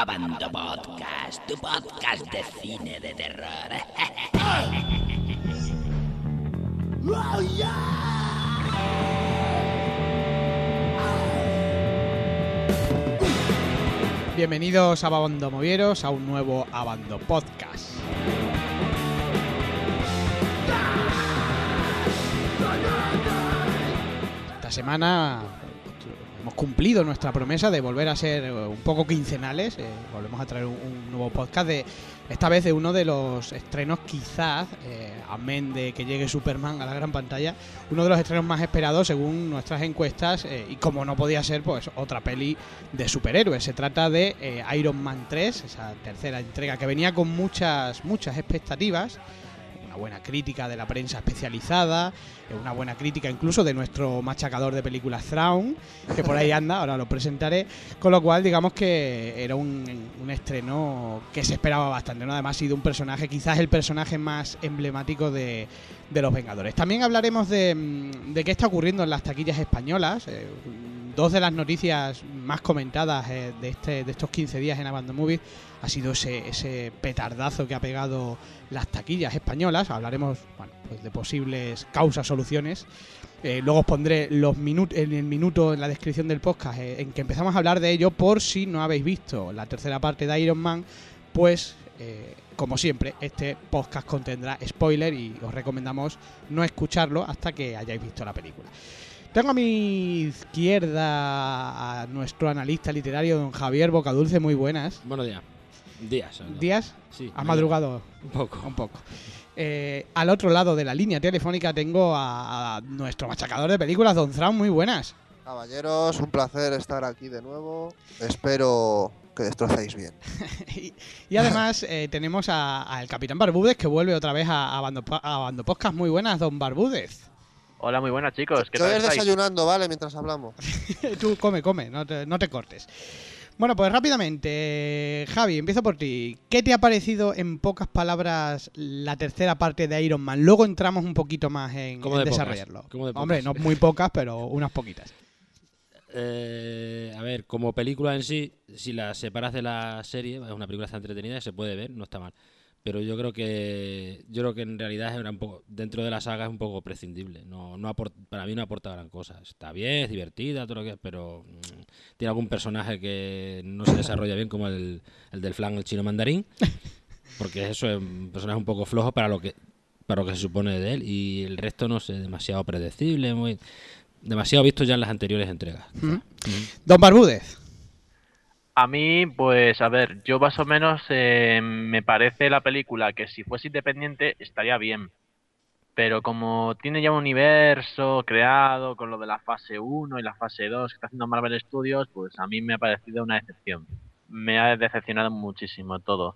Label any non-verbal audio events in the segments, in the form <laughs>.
Abando Podcast, tu podcast de cine de terror. Bienvenidos a Abando Movieros a un nuevo Abando Podcast. Esta semana hemos cumplido nuestra promesa de volver a ser eh, un poco quincenales. eh, volvemos a traer un, nuevo podcast de esta vez de uno de los estrenos quizás, eh, amén de que llegue Superman a la gran pantalla, uno de los estrenos más esperados según nuestras encuestas y como no podía ser, pues otra peli de superhéroes. Se trata de Iron Man 3, esa tercera entrega que venía con muchas, muchas expectativas. Una buena crítica de la prensa especializada, eh, una buena crítica incluso de nuestro machacador de películas Thrawn, que por ahí <laughs> anda, ahora lo presentaré. Con lo cual, digamos que era un, un estreno que se esperaba bastante, ¿no? Además, ha sido un personaje, quizás el personaje más emblemático de, de los Vengadores. También hablaremos de, mm, de qué está ocurriendo en las taquillas españolas. eh, dos de las noticias más comentadas eh, de, este, de estos 15 días en Abandon Movies ha sido ese, ese petardazo que ha pegado las taquillas españolas. Hablaremos pues de posibles causas, soluciones. Eh, luego os pondré los minut en el minuto en la descripción del podcast eh, en que empezamos a hablar de ello por si no habéis visto la tercera parte de Iron Man, pues eh, como siempre este podcast contendrá spoiler y os recomendamos no escucharlo hasta que hayáis visto la película. Tengo a mi izquierda a nuestro analista literario, don Javier Bocadulce, muy buenas. Buenos días. Días. todo. ¿Días? Sí. ¿Has madrugado? Un poco. Un poco. Eh, al otro lado de la línea telefónica tengo a, a nuestro machacador de películas, Don Thrawn, muy buenas. Caballeros, un placer estar aquí de nuevo. Espero que destrocéis bien. <laughs> y, y además eh, tenemos a- al Capitán Barbúdez que vuelve otra vez a, a, Bando, a Bando Podcast. Muy buenas, Don Barbúdez. Hola, muy buenas chicos. ¿Qué Yo tal estáis? desayunando, ¿vale? Mientras hablamos. <laughs> Tú come, come, no te, no te cortes. Bueno, pues rápidamente, Javi, empiezo por ti. ¿Qué te ha parecido en pocas palabras la tercera parte de Iron Man? Luego entramos un poquito más en, ¿Cómo en de desarrollarlo. ¿Cómo de? Hombre, no muy pocas, pero unas poquitas. Eh, a ver, como película en sí, si la separas de la serie, es una película está entretenida y se puede ver, no está mal. Pero yo creo que yo creo que en realidad era un poco dentro de la saga es un poco prescindible. No, no apor- para mí no aporta gran cosa. Está bien, es divertida, todo lo que, pero mm, tiene algún personaje que no se desarrolla bien como el, el del flan el chino mandarín, <laughs> porque eso es un personaje un poco flojo para lo que para lo que se supone de él y el resto no sé, demasiado predecible, muy demasiado visto ya en las anteriores entregas. Ujú. Ujú. Don Barbúdez. A mí, pues, a ver, yo más o menos eh, me parece la película que si fuese independiente estaría bien. Pero como tiene ya un universo creado con lo de la fase 1 y la fase 2 que está haciendo Marvel Studios, pues a mí me ha parecido una decepción. Me ha decepcionado muchísimo todo.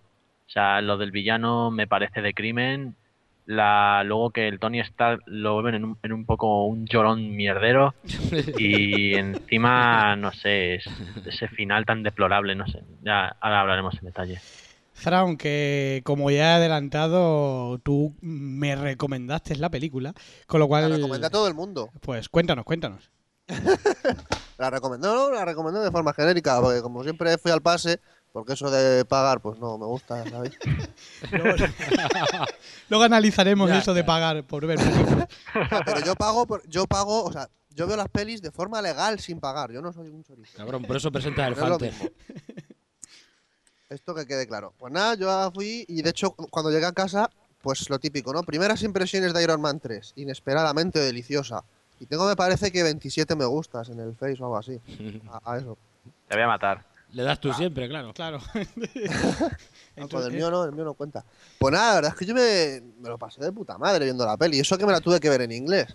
O sea, lo del villano me parece de crimen. La, luego que el Tony Stark lo vuelven en un, en un poco un llorón mierdero. <laughs> Y encima, no sé, es- ese final tan deplorable, no sé. Ya ahora hablaremos en detalle. Thrawn, que como ya he adelantado, tú me recomendaste la película, con lo La cual... recomendé a todo el mundo. Pues cuéntanos, cuéntanos. <laughs> La recomendó, no, la recomendé de forma genérica, porque como siempre fui al pase, porque eso de pagar, pues no me gusta, ¿sabéis? Luego, <laughs> luego analizaremos Ya, eso de pagar por ver. Ah, <laughs> pero yo pago, por- yo pago, o sea, yo veo las pelis de forma legal sin pagar. Yo no soy un chorizo. Cabrón, por eso presentas el No es. Esto que quede claro. Pues nada, yo fui y de hecho cuando llegué a casa, pues lo típico, ¿no? Primeras impresiones de Iron Man 3, inesperadamente deliciosa. Y tengo me parece que 27 me gustas en el Face o algo así. <laughs> A, a eso. Te voy a matar. Le das tú siempre, claro. Claro. <laughs> No, pues el mío no, el mío no cuenta. Pues nada, la verdad es que yo me, me lo pasé de puta madre viendo la peli. Eso que me la tuve que ver en inglés.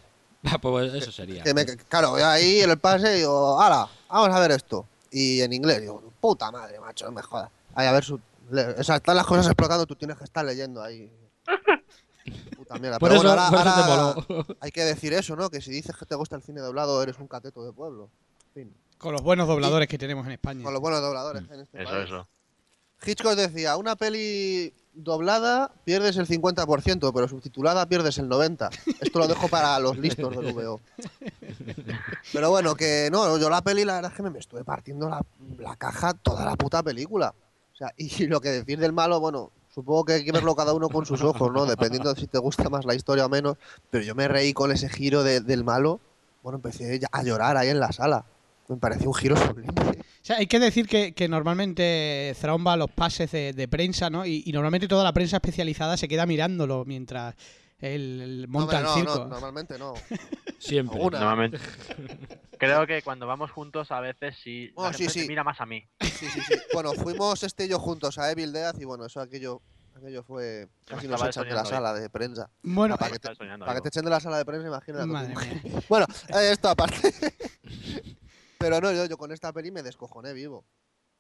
Ah, pues eso sería. Que me, claro, voy ahí en el pase y digo, hala, vamos a ver esto. Y en inglés digo, puta madre, macho, no me jodas. Ahí a ver, su, le- o sea, están las cosas explotando, tú tienes que estar leyendo ahí. <laughs> Puta mierda. Por Pero eso, bueno, ahora- por eso te ahora hay que decir eso, ¿no? Que si dices que te gusta el cine doblado, eres un cateto de pueblo. En fin, Con los buenos dobladores que tenemos en España. con los buenos dobladores en este Eso, país. eso. Hitchcock decía, una peli doblada pierdes el 50%, pero subtitulada pierdes el 90%. Esto lo dejo para los listos del VO. Pero bueno, que no, yo la peli la verdad es que me, me estuve partiendo la, la caja toda la puta película. sea, y lo que decir del malo, bueno, supongo que hay que verlo cada uno con sus ojos, ¿no? Dependiendo de si te gusta más la historia o menos. Pero yo me reí con ese giro de- del malo. Bueno, empecé a llorar ahí en la sala. Me pareció un giro sublime. O sea, hay que decir que, que normalmente Thrawn va a los pases de, de prensa, ¿no? Y, y normalmente toda la prensa especializada se queda mirándolo mientras él, él monta Hombre, el no, circo. no, normalmente no. <laughs> Siempre. Alguna. Normalmente. <laughs> Creo que cuando vamos juntos a veces sí, la Oh, sí, gente sí. te mira más a mí. Sí, sí, sí. Bueno, fuimos este y yo juntos a Evil Death y bueno, eso aquello, aquello fue... Casi nos echan de la sala de prensa. Bueno, para, que te, para que digo. te echen de la sala de prensa, imagínate. madre mía. Bueno, eh, esto aparte. <laughs> Pero no, yo, yo con esta peli me descojoné vivo.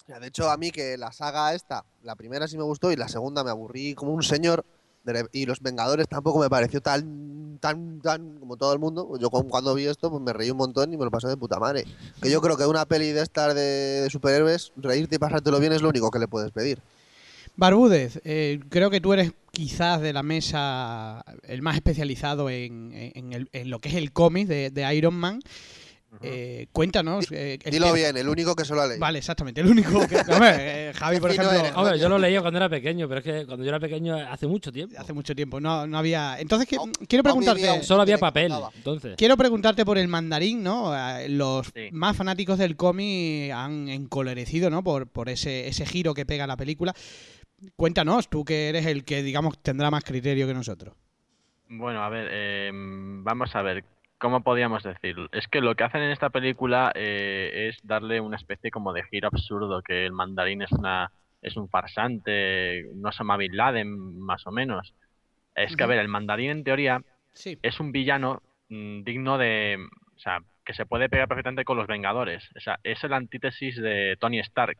O sea, de hecho, a mí que la saga esta, la primera sí me gustó y la segunda me aburrí como un señor. Y Los Vengadores tampoco me pareció tan, tan, tan como todo el mundo. Yo cuando vi esto, pues me reí un montón y me lo pasé de puta madre. Que yo creo que una peli de estas de, superhéroes, reírte y pasártelo bien es lo único que le puedes pedir. Barbúdez, eh, creo que tú eres quizás de la mesa el más especializado en, en lo que es el cómic de Iron Man. Eh, cuéntanos. eh, Dilo que- bien, el único que se lo ha leído. Vale, exactamente. El único que. Hombre, eh, <laughs> Javi, por ejemplo. eres, Hombre, yo lo leía cuando era pequeño, pero es que cuando yo era pequeño hace mucho tiempo. Hace mucho tiempo, no, no había. Entonces, que- Aún- quiero preguntarte. un- Solo había papel, entonces. Quiero preguntarte por el mandarín, ¿no? Los Sí. más fanáticos del cómic han encolerecido, ¿no? Por, por ese, ese giro que pega la película. Cuéntanos, tú que eres el que, digamos, tendrá más criterio que nosotros. Bueno, a ver, eh, vamos a ver, ¿cómo podríamos decirlo? Es que lo que hacen en esta película eh, es darle una especie como de giro absurdo, que el mandarín es una es un farsante, no Osama Bin Laden, más o menos. Es que, a ver, el mandarín en teoría Sí. es un villano mm, digno de, o sea, que se puede pegar perfectamente con los Vengadores. O sea, es el antítesis de Tony Stark.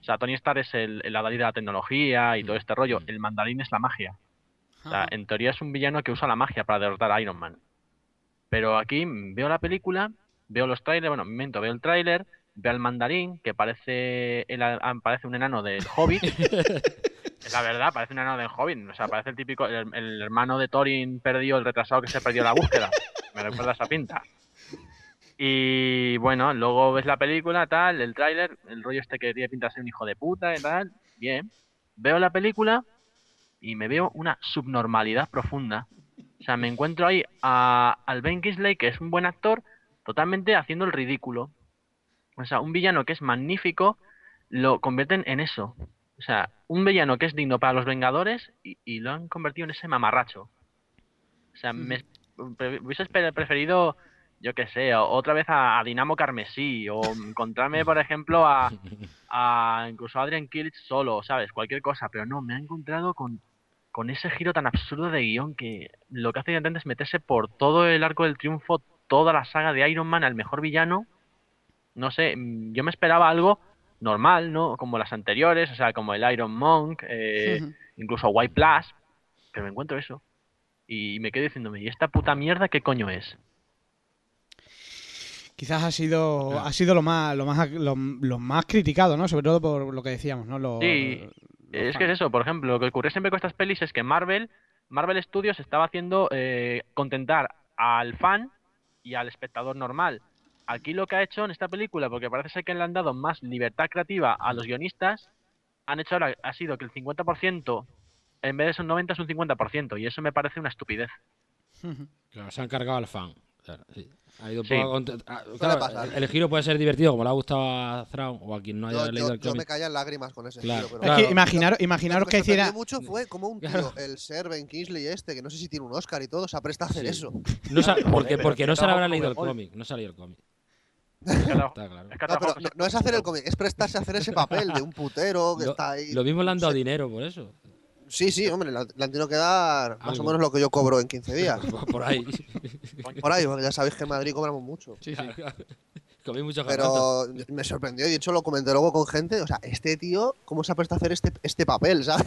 O sea, Tony Stark es el, el adalid de la tecnología y todo este rollo. El mandarín es la magia. O sea, en teoría es un villano que usa la magia para derrotar a Iron Man. Pero aquí veo la película, veo los trailers, bueno, miento, veo el tráiler, veo al mandarín, que parece, el, ah, parece un enano del Hobbit. Es <laughs> la verdad, parece un enano del Hobbit. O sea, parece el típico, el, el hermano de Thorin perdido, el retrasado que se perdió la búsqueda. Me recuerda esa pinta. Y bueno, luego ves la película, tal, el tráiler, el rollo este que quería pintarse un hijo de puta y tal. Bien. Veo la película y me veo una subnormalidad profunda. O sea, me encuentro ahí a, al Ben Kingsley, que es un buen actor, totalmente haciendo el ridículo. O sea, un villano que es magnífico, lo convierten en eso. O sea, un villano que es digno para los Vengadores y, lo han convertido en ese mamarracho. O sea, me hubiese preferido, yo qué sé, otra vez a, a Dinamo Carmesí, o encontrarme, por ejemplo, a, a incluso a Adrian Killich solo, ¿sabes? Cualquier cosa, pero no, me ha encontrado con, con ese giro tan absurdo de guion que lo que hace evidentemente es meterse por todo el arco del triunfo, toda la saga de Iron Man al mejor villano. No sé, mm, yo me esperaba algo normal, ¿no? Como las anteriores, o sea, como el Iron Monk, eh, incluso White Plus, pero me encuentro eso. Y me quedo diciéndome, ¿y esta puta mierda qué coño es? Quizás ha sido, Claro. ha sido lo más, lo más, lo, lo más criticado, ¿no? Sobre todo por lo que decíamos, ¿no? Lo- Sí, Es que es eso, por ejemplo, lo que ocurre siempre con estas pelis es que Marvel, Marvel Studios estaba haciendo eh, contentar al fan y al espectador normal. Aquí lo que ha hecho en esta película, porque parece ser que le han dado más libertad creativa a los guionistas, han hecho ahora, ha sido que el 50% en vez de ser un 90 es un 50%, y eso me parece una estupidez. <laughs> Claro, se han cargado al fan. Claro, sí. Ha ido un Sí. poco a contra- ah, claro, pasar. el, el giro puede ser divertido, como le ha gustado a Thrawn o a quien no haya Yo, leído yo- el yo me cómic. caían lágrimas con ese Claro, giro, pero claro. Es que imaginaros, imaginaros Lo que me sorprendió hiciera. mucho fue como un tío, Claro. el ser Ben Kingsley este, que no sé si tiene un Oscar y todo, se apresta a hacer Sí. eso. No <laughs> porque porque no que se le habrá leído el cómic. No se ha leído el cómic. Que Está claro. que No, pero no, no es hacer el cómic, es prestarse a hacer ese papel de un putero que Lo, está ahí. lo mismo le han dado Sí. dinero por eso. Sí, sí, hombre, le han tenido que dar más o menos lo que yo cobro en 15 días. <laughs> Por, ahí. <laughs> Por ahí, porque ya sabéis que en Madrid cobramos mucho. Sí, sí. <laughs> Comí mucho garbanzo. Pero me sorprendió y de hecho lo comenté luego con gente. O sea, este tío, ¿cómo se ha prestado a hacer este, este papel, ¿sabes?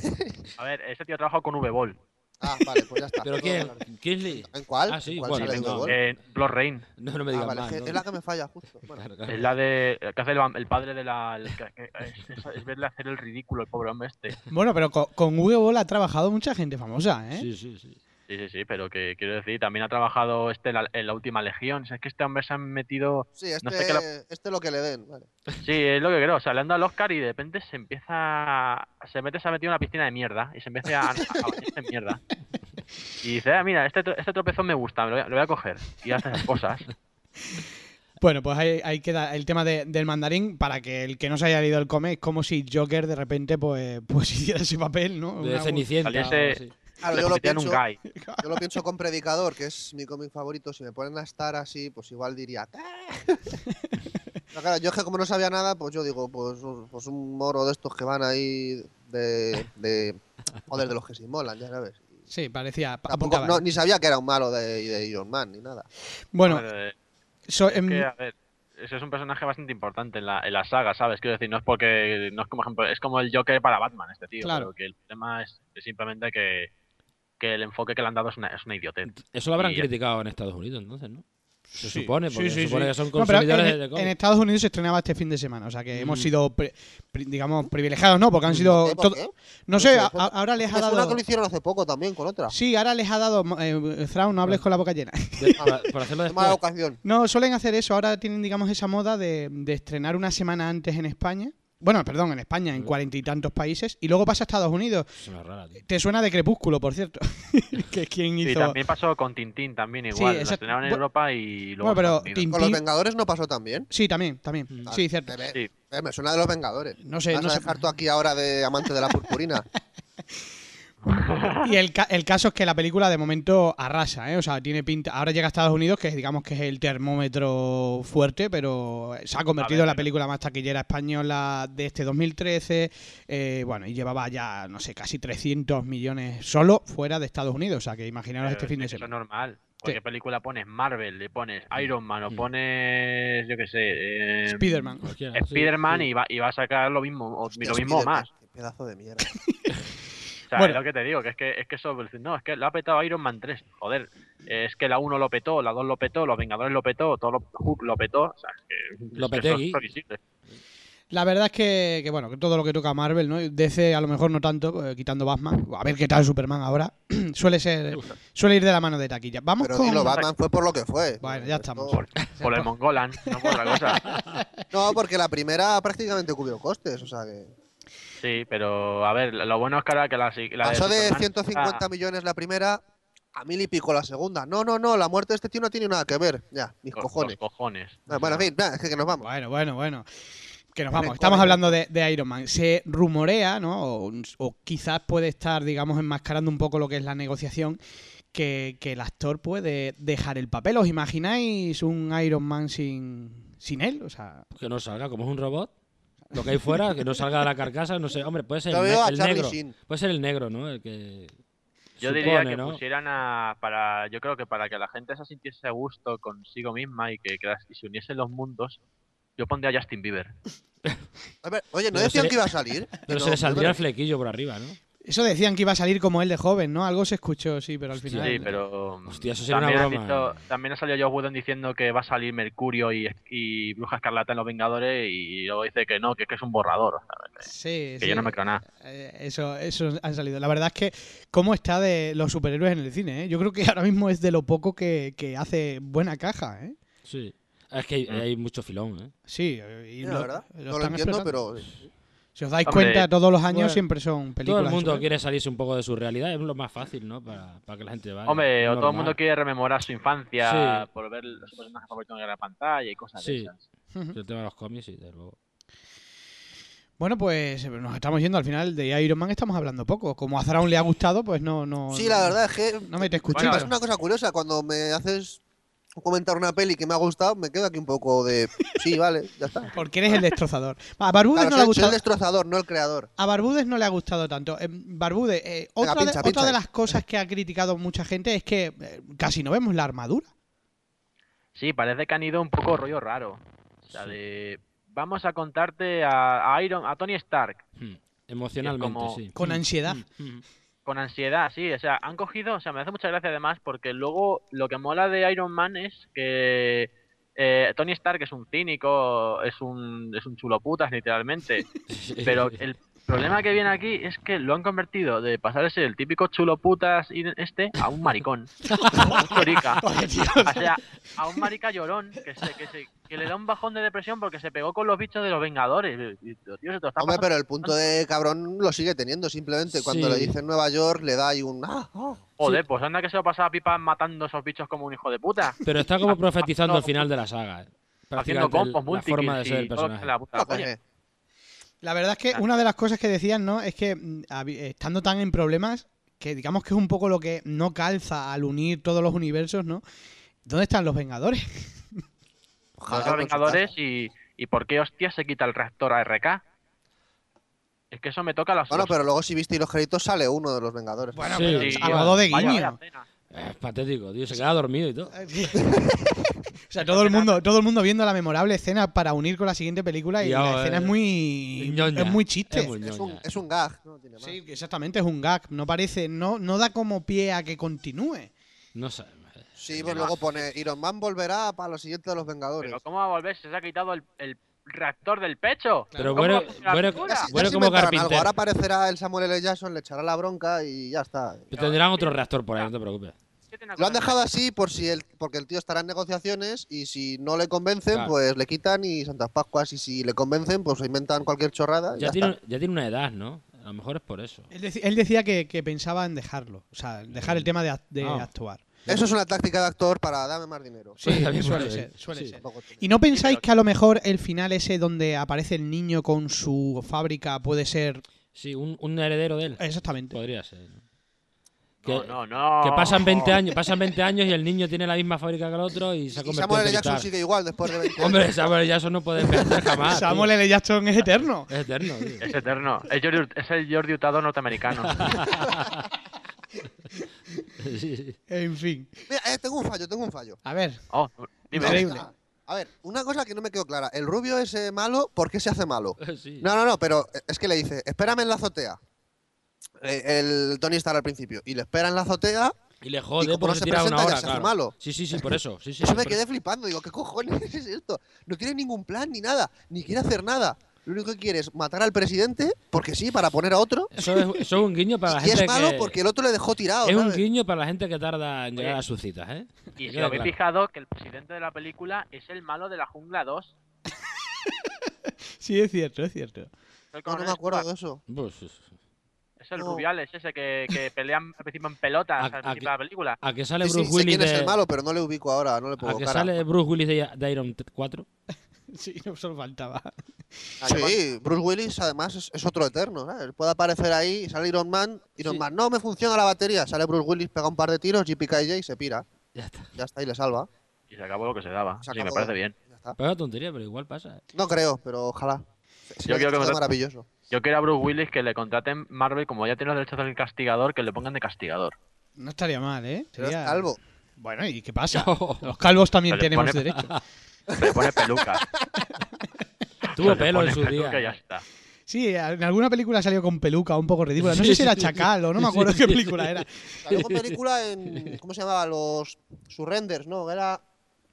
A ver, ese tío ha trabajado con V-Ball. Ah, vale, pues ya está. ¿Pero quién? ¿Kingsley? ¿En cuál? Ah, sí, ¿En cuál bueno, sale? En Blood Rain. No, no me Ah, digas vale, más. es que ¿no? es la que me falla justo. <laughs> Bueno, Claro, claro. Es la de. que hace el, el padre de la. el es, <laughs> es- es verle hacer el ridículo, el pobre hombre este. Bueno, pero con, con V-Ball ha trabajado mucha gente famosa, ¿eh? Sí, sí, sí. Sí, sí, sí, pero que quiero decir, también ha trabajado este la- en la última legión. O sea, es que este hombre se ha metido. Sí, este, No sé qué la- este lo que le den. Vale. Sí, es lo que creo. O sea, le han dado el Oscar y de repente se empieza. Se mete, se ha metido en una piscina de mierda y se empieza a, a bañarse en mierda. Y dice, ah, mira, este, tro- este tropezón me gusta, me lo voy, a, lo voy a coger. Y hace esas cosas. Bueno, pues ahí, ahí queda el tema de- del mandarín para que el que no se haya leído el cómic, es como si Joker de repente pues, <laughs> pues hiciera ese papel, ¿no? De Una- Cenicienta. Saliese-. Claro, Le yo lo, un pienso, guy. yo lo pienso con Predicador, que es mi cómic favorito. Si me ponen a estar así, pues igual diría. <laughs> Yo es que como no sabía nada, pues yo digo, pues, un- pues un moro de estos que van ahí de. de joder, de los que se inmolan, ya sabes. Sí, parecía. Tampoco, apuntaba no, ahí. ni sabía que era un malo de, de Iron Man ni nada. Bueno, so- es em, que, a ver, ese es un personaje bastante importante en la, en la saga, ¿sabes? Quiero decir, no es porque. No es como ejemplo, es como el Joker para Batman, este tío. Claro. Pero que el tema es, es simplemente que, que el enfoque que le han dado es una, es una idiotez. Eso lo habrán Y- criticado en Estados Unidos, entonces, ¿no? Se Sí, supone, porque sí, se supone sí. que son No, consumidores en, de en cómics. Estados Unidos se estrenaba este fin de semana, o sea que hemos Mm. sido, pri- pri- digamos, privilegiados, ¿no? Porque han sido... ¿Eh? ¿Por todo- qué? No sé, a- ahora les ha Es una dado... que lo hicieron hace poco también con otra. Sí, ahora les ha dado... Eh, Thrawn, no hables con la boca llena. De- <laughs> para, para hacerlo Qué mala después. ocasión. No, suelen hacer eso. Ahora tienen, digamos, esa moda de, de estrenar una semana antes en España. Bueno, perdón, en España, en cuarenta y tantos países. Y luego pasa a Estados Unidos. Es una rara, tío. Te suena de Crepúsculo, por cierto. <laughs> que quien Y hizo... también pasó con Tintín, también igual. lo exacto. estrenaron en Bu- Europa y luego. Bueno, pero Estados Unidos. Tin- Con los Tintín- Vengadores no pasó también. Sí, también, también. Mm. Sí, cierto. Me, Sí. me- suena de los Vengadores. No sé, Vas no a sé. dejar tú aquí ahora de amante de la purpurina. <laughs> Y el, ca- el caso es que la película de momento arrasa, ¿eh? O sea, tiene pinta. Ahora llega a Estados Unidos, que es, digamos que es el termómetro fuerte, pero se ha convertido ver, en la película más taquillera española de este 2013. eh, bueno, y llevaba ya, no sé, casi 300 millones solo fuera de Estados Unidos. O sea, que imaginaros este fin de eso es semana. normal. Cualquier película pones Marvel, le pones Iron Man o Mm. pones, yo qué sé, eh, Spider-Man. Sí, Spider-Man sí. y, va, y va a sacar lo mismo, o Hostia, lo mismo o más. Qué pedazo de mierda. <laughs> O sea, Bueno. es lo que te digo, que es que, es que eso, no, es que lo ha petado Iron Man 3. Joder, es que la 1 lo petó, la 2 lo petó, los Vengadores lo petó, todo lo, Hulk lo petó. O sea, es que, Lo es que peté es. La verdad es que, que, bueno, que todo lo que toca Marvel, ¿no? DC a lo mejor no tanto, eh, quitando Batman. A ver qué tal Superman ahora. <clears throat> suele ser, suele ir de la mano de taquilla. Vamos Pero con. dilo, Batman fue por lo que fue. Bueno, ya estamos. Por, por el <laughs> Mongolan, no por otra cosa. No, porque la primera prácticamente cubrió costes. O sea que. Sí, pero a ver, lo bueno es que ahora que la, la Pasó de Superman 150 está- millones la primera a mil y pico la segunda. No, no, no, la muerte de este tío no tiene nada que ver. Ya, mis los- cojones. los cojones. Ah, Bueno, en fin, nada, es que, que nos vamos. Bueno, bueno, bueno. Que nos vamos. Estamos hablando de, de Iron Man. Se rumorea, ¿no? O, o quizás puede estar, digamos, enmascarando un poco lo que es la negociación. Que, que el actor puede dejar el papel. ¿Os imagináis un Iron Man sin, sin él? O sea, Que no salga, como es un robot. Lo que hay fuera, que no salga de la carcasa, no sé. Hombre, puede ser el, negro. Sheen. Puede ser el negro, ¿no? El que. Yo diría que ¿no? pusieran a. para Yo creo que para que la gente se sintiese a gusto consigo misma y que, que las- y se uniesen los mundos, yo pondría a Justin Bieber. A ver, oye, ¿no Pero decían se le- que iba a salir? <laughs> Pero No, se le saldría no. el flequillo por arriba, ¿no? Eso decían que iba a salir como él de joven, ¿no? Algo se escuchó, sí, pero al final. Sí, pero. Hostia, eso sería también, una han broma. dicho- también ha salido Joe Whedon diciendo que va a salir Mercurio y, y Bruja Escarlata en Los Vengadores y luego dice que no, que es que es un borrador. Sí, que sí. yo no me creo nada. Eh, Eso, eso han salido. La verdad es que cómo está de los superhéroes en el cine, ¿eh? Yo creo que ahora mismo es de lo poco que, que hace buena caja, ¿eh? Sí. Es que hay, Mm. hay mucho filón, ¿eh? Sí, eh, y Sí, lo- la verdad. lo No lo entiendo, pero. Si os dais Hombre, cuenta, todos los años bueno, siempre son Todo películas. el mundo quiere salirse un poco de su realidad, es lo más fácil, ¿no? Para, para que la gente vaya. Hombre, o todo el mundo quiere rememorar su infancia Sí. por ver los personajes favoritos en la pantalla y cosas Sí. de esas. El tema de los cómics, sí, desde luego. Bueno, pues eh, nos estamos yendo al final de Iron Man, estamos hablando poco. Como a Zaraun le ha gustado, pues no. no Sí, la verdad es que. No me te escuché. Bueno, es una cosa curiosa. Cuando me haces comentar una peli que me ha gustado, me quedo aquí un poco de. Sí, vale, ya está. <laughs> Porque eres el destrozador. A Barbudes Claro, no le ha soy el gustado. destrozador, no el creador. A Barbudes no le ha gustado tanto. Eh, Barbudes, eh, Venga, otra, pincha, de, otra de las cosas que ha criticado mucha gente es que eh, casi no vemos la armadura. Sí, parece que han ido un poco rollo raro. O sea, de. Vamos a contarte a, a Iron, a Tony Stark Hmm. Emocionalmente, como- sí. Con Hmm. ansiedad. Hmm, hmm. Con ansiedad, sí. O sea, han cogido, o sea, me hace mucha gracia además porque luego lo que mola de Iron Man es que eh, Tony Stark es un cínico, es un, es un chulo putas literalmente. <laughs> Pero el, problema que viene aquí es que lo han convertido de pasar de ser el típico chulo putas y este a un maricón. <laughs> A un chorica. O sea, a un marica llorón que, se, que, se, que le da un bajón de depresión porque se pegó con los bichos de los Vengadores. Y, tío, se te lo está Hombre, pero el punto de cabrón lo sigue teniendo. Simplemente cuando Sí. le dice Nueva York le da ahí un. Ah, ah. Joder, pues anda que se lo pasaba pipa matando esos bichos como un hijo de puta. Pero está como profetizando el final de la saga. eh. Haciendo el- compos, la forma de multikills ser el personaje. le puta la verdad es que una de las cosas que decían, ¿no? Es que mm, estando tan en problemas, que digamos que es un poco lo que no calza al unir todos los universos, ¿no? ¿Dónde están los Vengadores? <laughs> Ojalá Los Vengadores y, y por qué hostia se quita el reactor ARK. Es que eso me toca las Bueno, pero luego si visteis los créditos sale uno de los Vengadores. Bueno, Sí, pero sí, a modo de guiño. vaya. Es patético, tío. Se queda dormido y todo. <laughs> o sea, todo el mundo, todo el mundo viendo la memorable escena para unir con la siguiente película y la escena es eh, muy ñoña. es muy chiste. Es muy Es un, ñoña. es un gag. No tiene más. Sí, exactamente, es un gag, no parece, no no da como pie a que continúe. No sé. Sí, pues luego pone Iron Man volverá para lo siguiente de los Vengadores. Pero ¿cómo va a volver? Si Se ha quitado el, el reactor del pecho. Pero ¿Cómo bueno, bueno, como carpintero. Ahora aparecerá el Samuel L. Jackson, le echará la bronca y ya está. Tendrán otro reactor por ahí, no te preocupes. ¿Qué tiene Lo han dejado así por si el, porque el tío estará en negociaciones y si no le convencen, Claro. pues le quitan y Santas Pascuas. Y si le convencen, pues se inventan cualquier chorrada. y Ya ya tiene, está. ya tiene una edad, ¿no? A lo mejor es por eso. Él, decía que, que pensaba en dejarlo, o sea, dejar el tema de, de actuar. Eso es una táctica de actor para dame más dinero. Sí, También suele puede ser, suele Sí. ser. ¿Y no pensáis que a lo mejor el final ese donde aparece el niño con su fábrica puede ser Sí, un, un heredero de él. exactamente? Podría ser. ¿no? Que, No, no, no. que pasan 20 años, pasan 20 años y el niño tiene la misma fábrica que el otro y se ha Y convertido Samuel en L. Jackson sigue igual después de 20 <laughs> años. Hombre, Samuel Jackson no puede envejecer jamás. Samuel L. Jackson es eterno. Es eterno, tío. Es eterno. Es, Jordi- es el Jordi Hurtado norteamericano. <laughs> <laughs> En fin. Mira, eh, tengo un fallo, tengo un fallo. A ver, Oh. Increíble. A ver, una cosa que no me quedó clara. El rubio ese malo, ¿por qué se hace malo? <laughs> Sí. No, no, no, pero es que le dice, espérame en la azotea. Eh, El Tony Stark al principio. Y le espera en la azotea. Y le Y jode como porque no se se tira una presenta, ya hora, se hace malo. Sí, sí, sí, por eso. Sí, sí, Eso sí, me por quedé flipando. Digo, ¿qué cojones <laughs> es esto? No tiene ningún plan ni nada. Ni quiere hacer nada. Lo único que quiere es matar al presidente, porque sí, para poner a otro. Eso es, eso es un guiño para la <laughs> Y gente es malo que... porque el otro le dejó tirado. Es un guiño para la gente que tarda en llegar Oye. a sus citas, ¿eh? Y si os habéis claro. fijado que el presidente de la película es el malo de la jungla 2. <laughs> sí es cierto, es cierto. No, me acuerdo de eso. Pues, Es el No. Rubiales, ese que, que <laughs> pelean al principio en pelotas A- al a principio que- de la película. ¿A que sale Sí, sí, Bruce sé Willis quién es el de... malo, pero no le ubico ahora, no le ¿A pongo que cara. sale Bruce Willis de, de Iron 4? <laughs> Sí, no solo faltaba. Sí, Bruce Willis además es, es otro eterno, ¿sabes? Puede aparecer ahí, sale Iron Man, Iron Sí. Man, no me funciona la batería, sale Bruce Willis, pega un par de tiros, JPKJ y se pira. Ya está. Ya está, y le salva. Y se acabó lo que se daba. Se Sí, me parece bien. Ya está. Pues es tontería, pero igual pasa. ¿eh? No creo, pero ojalá. Yo quiero que me maravilloso. Yo quiero a Bruce Willis que le contraten Marvel, como ya tiene los derechos del castigador, que le pongan de castigador. No estaría mal, ¿eh? Pero es Sería- calvo. Bueno, ¿y qué pasa? <laughs> Los calvos también tenemos pone- derecho. <laughs> Le pone peluca. <laughs> Tuvo pelo en su ya día. está. Sí, en alguna película salió con peluca un poco ridícula. No Sí, sé si era Chacal o no me acuerdo sí. qué película era. Salió con película en. ¿Cómo se llamaba? Los surrenders, ¿no? Era.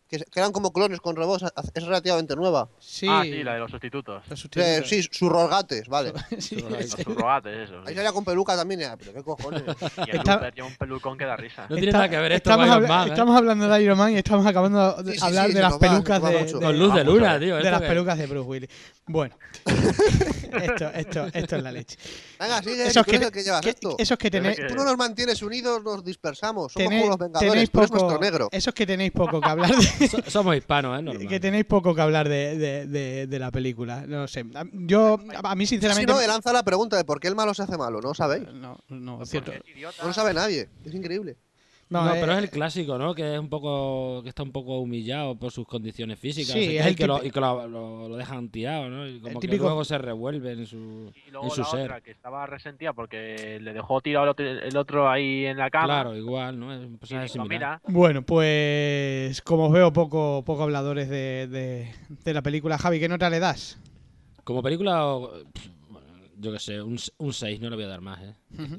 Que, que eran como clones con robots. Es relativamente nueva. Sí, Ah, sí, la de los sustitutos. los Eh, sustitutos. sí, surrogates, vale. <laughs> Sí, Los surrogates, eso. Ahí sí. salía con peluca también. Pero qué cojones. <laughs> Y el Está- Looper lleva un pelucón que da risa. No tiene Está- nada que ver esto estamos, con Iron Man, ¿eh? estamos hablando de Iron Man y estamos acabando de Sí, sí, hablar sí, de las pelucas de, de- Con luz de luna, tío. de ¿esto las pelucas de Bruce Willis. Bueno, <laughs> esto, esto, esto es la leche. Venga, sigue, Esos que que, eres el que llevas que- esto. esos que tenéis, Tú no nos mantienes unidos, nos dispersamos. Somos tenéis, como los Vengadores. poco, nuestro negro. esos que tenéis poco que hablar de, <laughs> So- Somos hispanos, ¿eh? Normal. que tenéis poco que hablar de, de- de- de la película. No sé. Yo, a mí Si sinceramente. no, él lanza la pregunta de por qué el malo se hace malo. No sabéis. No, no, es cierto. No lo sabe nadie. Es increíble. No, No, eh, pero es el clásico, ¿no? Que es un poco que está un poco humillado por sus condiciones físicas. Sí, es el y que, lo, y que lo, lo- lo dejan tirado, ¿no? Y como que típico- luego se revuelve en su, Y luego en su la ser. otra, que estaba resentida porque le dejó tirado el otro, el otro ahí en la cama. Claro, igual, ¿no? Es un Y personaje dijo, similar. mira, Bueno, pues como os veo poco, poco habladores de, de- de la película, Javi, ¿qué nota le das? Como película, o- pff, bueno, yo qué sé, un, un 6, no le voy a dar más, ¿eh?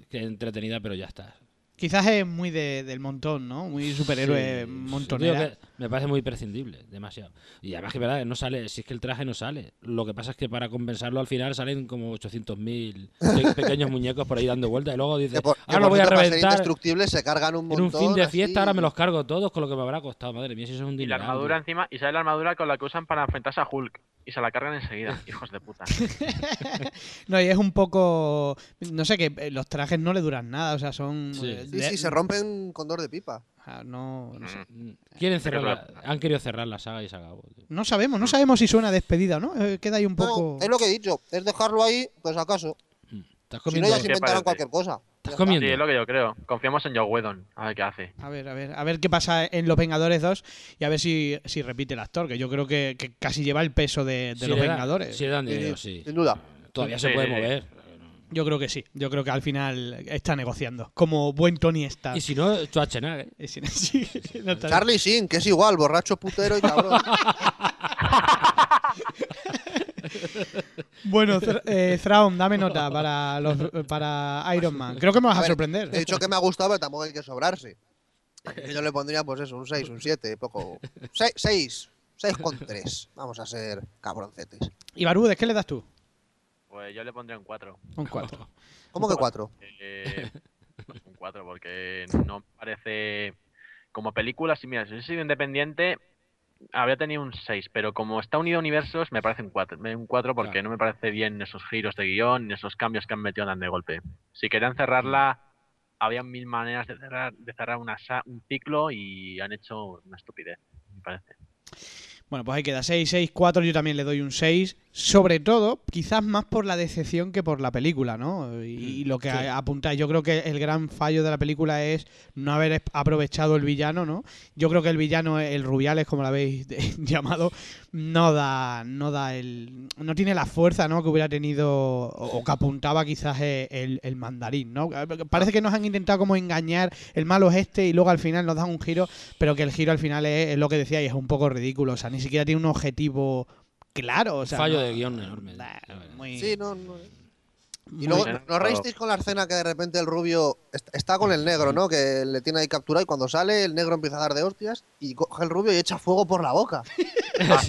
Que entretenida, pero ya está. Quizás es muy de- del montón, ¿no? Muy superhéroe Sí, montonera. Me parece muy prescindible, demasiado. Y además que verdad, no sale, si es que el traje no sale. Lo que pasa es que para compensarlo al final salen como 800.000 pe- <laughs> pequeños muñecos por ahí dando vueltas y luego dices, ahora lo voy a reventar indestructibles se cargan un en un fin de así. fiesta, ahora me los cargo todos con lo que me habrá costado. Madre mía, si eso es un Y la armadura tío. encima, y sale la armadura con la que usan para enfrentarse a Hulk. Y se la cargan enseguida, <laughs> hijos de puta. <laughs> No, y es un poco. No sé, que eh, los trajes no le duran nada, o sea, son. Sí. eh, Sí, sí, se rompen con dor de pipa. Ah, no, no, sé. Mm. Quieren cerrar la- han querido cerrar la saga y se acabó. tío. No sabemos, no sabemos si suena despedida o no. eh, queda ahí un poco. No, es lo que he dicho, es dejarlo ahí, pues acaso. ¿Estás Si no, comiendo? ya se ¿Qué inventarán cualquier cosa. ¿Estás comiendo? Sí, es lo que yo creo. Confiamos en Joe Whedon, a ver qué hace. A ver, a ver, a ver qué pasa en Los Vengadores 2 y a ver si, si repite el actor, que yo creo que, que casi lleva el peso de, de Si Los Vengadores. Dan Sí, dinero, sí, sí. Sin duda. Todavía Sí, se puede sí, sí. mover. Yo creo que sí, yo creo que al final está negociando, como buen Tony Stark. Y si no, Schwarzenegger. ¿eh? <laughs> Si no- sí, <laughs> no está- Charlie Sin, que es igual, borracho, putero y cabrón. <laughs> Bueno, eh, Thrawn, dame nota para, los, para Iron Man. Creo que me vas a, A ver, sorprender. He dicho que me ha gustado, pero tampoco hay que sobrarse. Yo le pondría, pues eso, un 6, un 7, poco. 6, 6 con 3. Vamos a ser cabroncetes. Y Barudes, ¿qué le das tú? Pues yo le pondría un 4. Un 4. <laughs> ¿Cómo que 4? Eh, pues un 4, porque no me parece. Como película, si mira, si hubiese sido independiente, habría tenido un 6, pero como está unido a universos, me parece un 4. Un 4 porque Claro. no me parece bien esos giros de guion, esos cambios que han metido tan de golpe. Si querían cerrarla, había mil maneras de cerrar, de cerrar una, un ciclo y han hecho una estupidez, me parece. Bueno, pues ahí queda 6, 6, 4. Yo también le doy un 6. Sobre todo, quizás más por la decepción que por la película, ¿no? Y, y lo que Sí. apuntáis, yo creo que el gran fallo de la película es no haber aprovechado el villano, ¿no? Yo creo que el villano, el Rubiales, como lo habéis <laughs> llamado, no da, no da el, no tiene la fuerza, ¿no? Que hubiera tenido o, que apuntaba quizás el, el- el mandarín, ¿no? Parece que nos han intentado como engañar, el malo es este y luego al final nos dan un giro, pero que el giro al final es, es lo que decía y es un poco ridículo, o sea, ni siquiera tiene un objetivo claro, o sea, Fallo no- de guion enorme. Muy- Sí, no, no. Y luego. ¿no reísteis con la escena que de repente el rubio est- está con el negro, ¿no? Que le tiene ahí capturado y cuando sale el negro empieza a dar de hostias y coge el rubio y echa fuego por la boca. <laughs> Ah,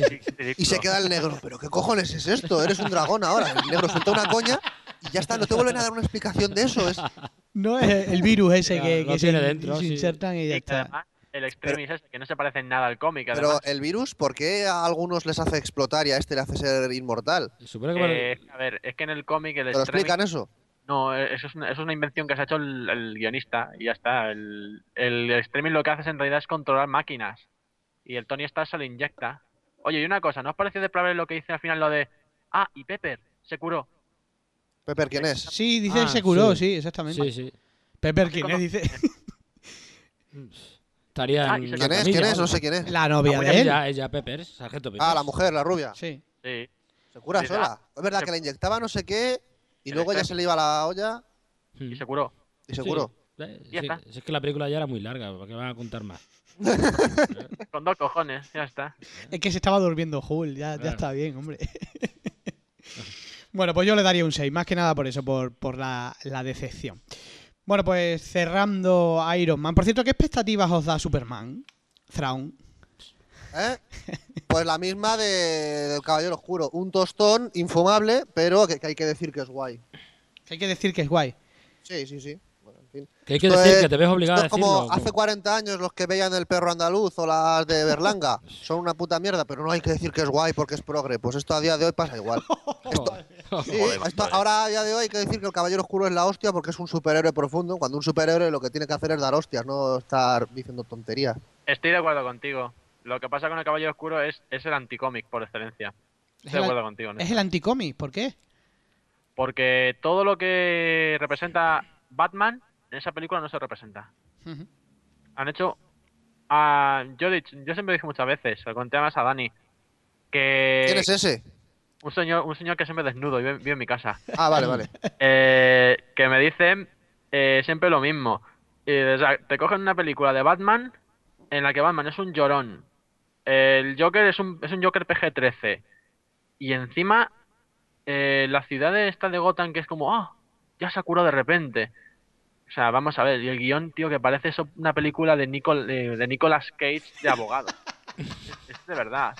Y se queda el negro. ¿Pero qué cojones es esto? Eres un dragón ahora. El negro suelta una coña y ya está. No te vuelven a dar una explicación de eso. Es, <laughs> No es el virus ese que, que se, tiene dentro, se sí. insertan y ya está. El extremis este, que no se parece en nada al cómic, pero además. el virus, ¿por qué a algunos les hace explotar y a este le hace ser inmortal? Que Eh, a ver, es que en el cómic el ¿Te lo extremis- explican eso? No, eh, eso es, una, eso es una invención que se ha hecho el, el guionista y ya está. El, el Extremis lo que hace en realidad es controlar máquinas. Y el Tony Stark se lo inyecta. Oye, y una cosa, ¿no os parece de probable lo que dice al final lo de... Ah, y Pepper se curó? Pepper, ¿quién es? Sí, dice Ah, que se curó, sí. sí, exactamente. Sí, sí. Pepper, ¿quién es? Dice <laughs> <laughs> Estaría Ah, en ¿Quién es? camilla, ¿Quién es? No sé quién es. la novia de él. Ella, ella Peppers, sargento Peppers. Ah, la mujer, la rubia. Sí. Sí. Se cura Sí, sola. Es verdad se- que le inyectaba no sé qué y luego ya se le iba la olla Mm. Y se curó. y se Sí. curó. Eh, Ya sí, está. si es que la película ya era muy larga, ¿para qué van a contar más? <laughs> Con dos cojones, ya está. Es que se estaba durmiendo Hulk, ya, ya Claro. está bien, hombre. <laughs> bueno, pues yo le daría un 6, más que nada por eso, por, por la, la decepción. Bueno, pues cerrando Iron Man. Por cierto, ¿qué expectativas os da Superman? Thrawn. ¿Eh? Pues la misma de, del Caballero Oscuro. Un tostón infumable, pero que, que hay que decir que es guay. Que hay que decir que es guay. Sí, sí, sí. Que hay que Esto decir es- que te ves obligado a Esto es decirlo. como hace 40 años los que veían el perro andaluz o las de Berlanga. <laughs> Son una puta mierda, pero no hay que decir que es guay porque es progre. Pues esto a día de hoy pasa igual. <laughs> Esto- sí, Joder, esto joder. ahora a día de hoy hay que decir que el Caballero Oscuro es la hostia porque es un superhéroe profundo. Cuando un superhéroe lo que tiene que hacer es dar hostias, no estar diciendo tonterías. Estoy de acuerdo contigo. Lo que pasa con el Caballero Oscuro es, es el anticómic por excelencia. Es Estoy de el, acuerdo contigo. en es el anticómic, ¿por qué? Porque todo lo que representa Batman en esa película no se representa. Han hecho. ah, yo, dicho- yo siempre dije muchas veces, lo conté más a Dani, que ¿Quién es ese? un señor, un señor que siempre desnudo, vive, vive en mi casa, Ah, vale, vale. <laughs> eh, que me dicen eh, siempre lo mismo. Y, o sea, te cogen una película de Batman en la que Batman es un llorón, el Joker es un, es un Joker PG-13, y encima eh, la ciudad esta de Gotham que es como, ah, ya se ha curado de repente. O sea, vamos a ver, y el guion, tío, que parece eso una película de, Nicol, de, de Nicolas Cage de abogado. es, es de verdad.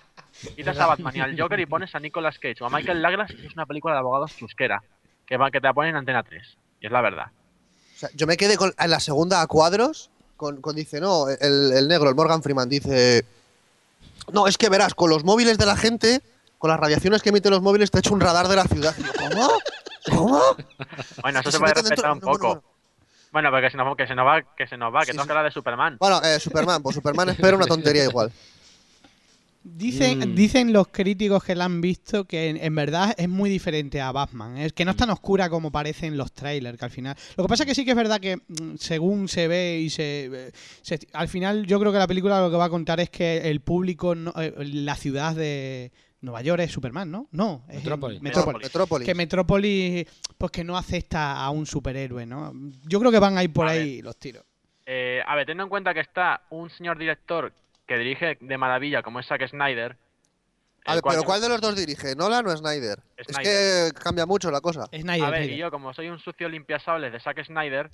Quitas a Batman y al Joker y pones a Nicolas Cage o a Michael Douglas y es una película de abogados chusquera. Que, va, que te la ponen en Antena 3. Y es la verdad. O sea, yo me quedé con, en la segunda a cuadros con, con dice, no, el, el negro, el Morgan Freeman, dice, no, es que verás, con los móviles de la gente, con las radiaciones que emiten los móviles, te he hecho un radar de la ciudad. Y yo, ¿Cómo? ¿Cómo? Bueno, eso Que se puede meten dentro- respetar un poco. Bueno, pero que se nos, que se nos va, que se nos va, que Sí, tengo sí. hablar de Superman. Bueno, eh, Superman, pues Superman espera una tontería igual. Dicen, Mm. dicen los críticos que la han visto que en, en verdad es muy diferente a Batman. Es que no es tan oscura como parece en los trailers, que al final. Lo que pasa es que sí que es verdad que mm, según se ve y se, eh, se- al final yo creo que la película lo que va a contar es que el público, no- eh, la ciudad de Nueva York es Superman, ¿no? No, es Metrópolis. Metrópolis. Metrópolis. Que Metrópolis, pues que no acepta a un superhéroe, ¿no? Yo creo que van a ir por A ahí los tiros. Eh, a ver, teniendo en cuenta que está un señor director que dirige de maravilla, como es Zack Snyder. A ver, cual pero yo- ¿cuál de los dos dirige? ¿Nolan o Snyder? Es Snyder. que cambia mucho la cosa. Snyder, A ver, Snyder. y yo como soy un sucio limpiasables de Zack Snyder,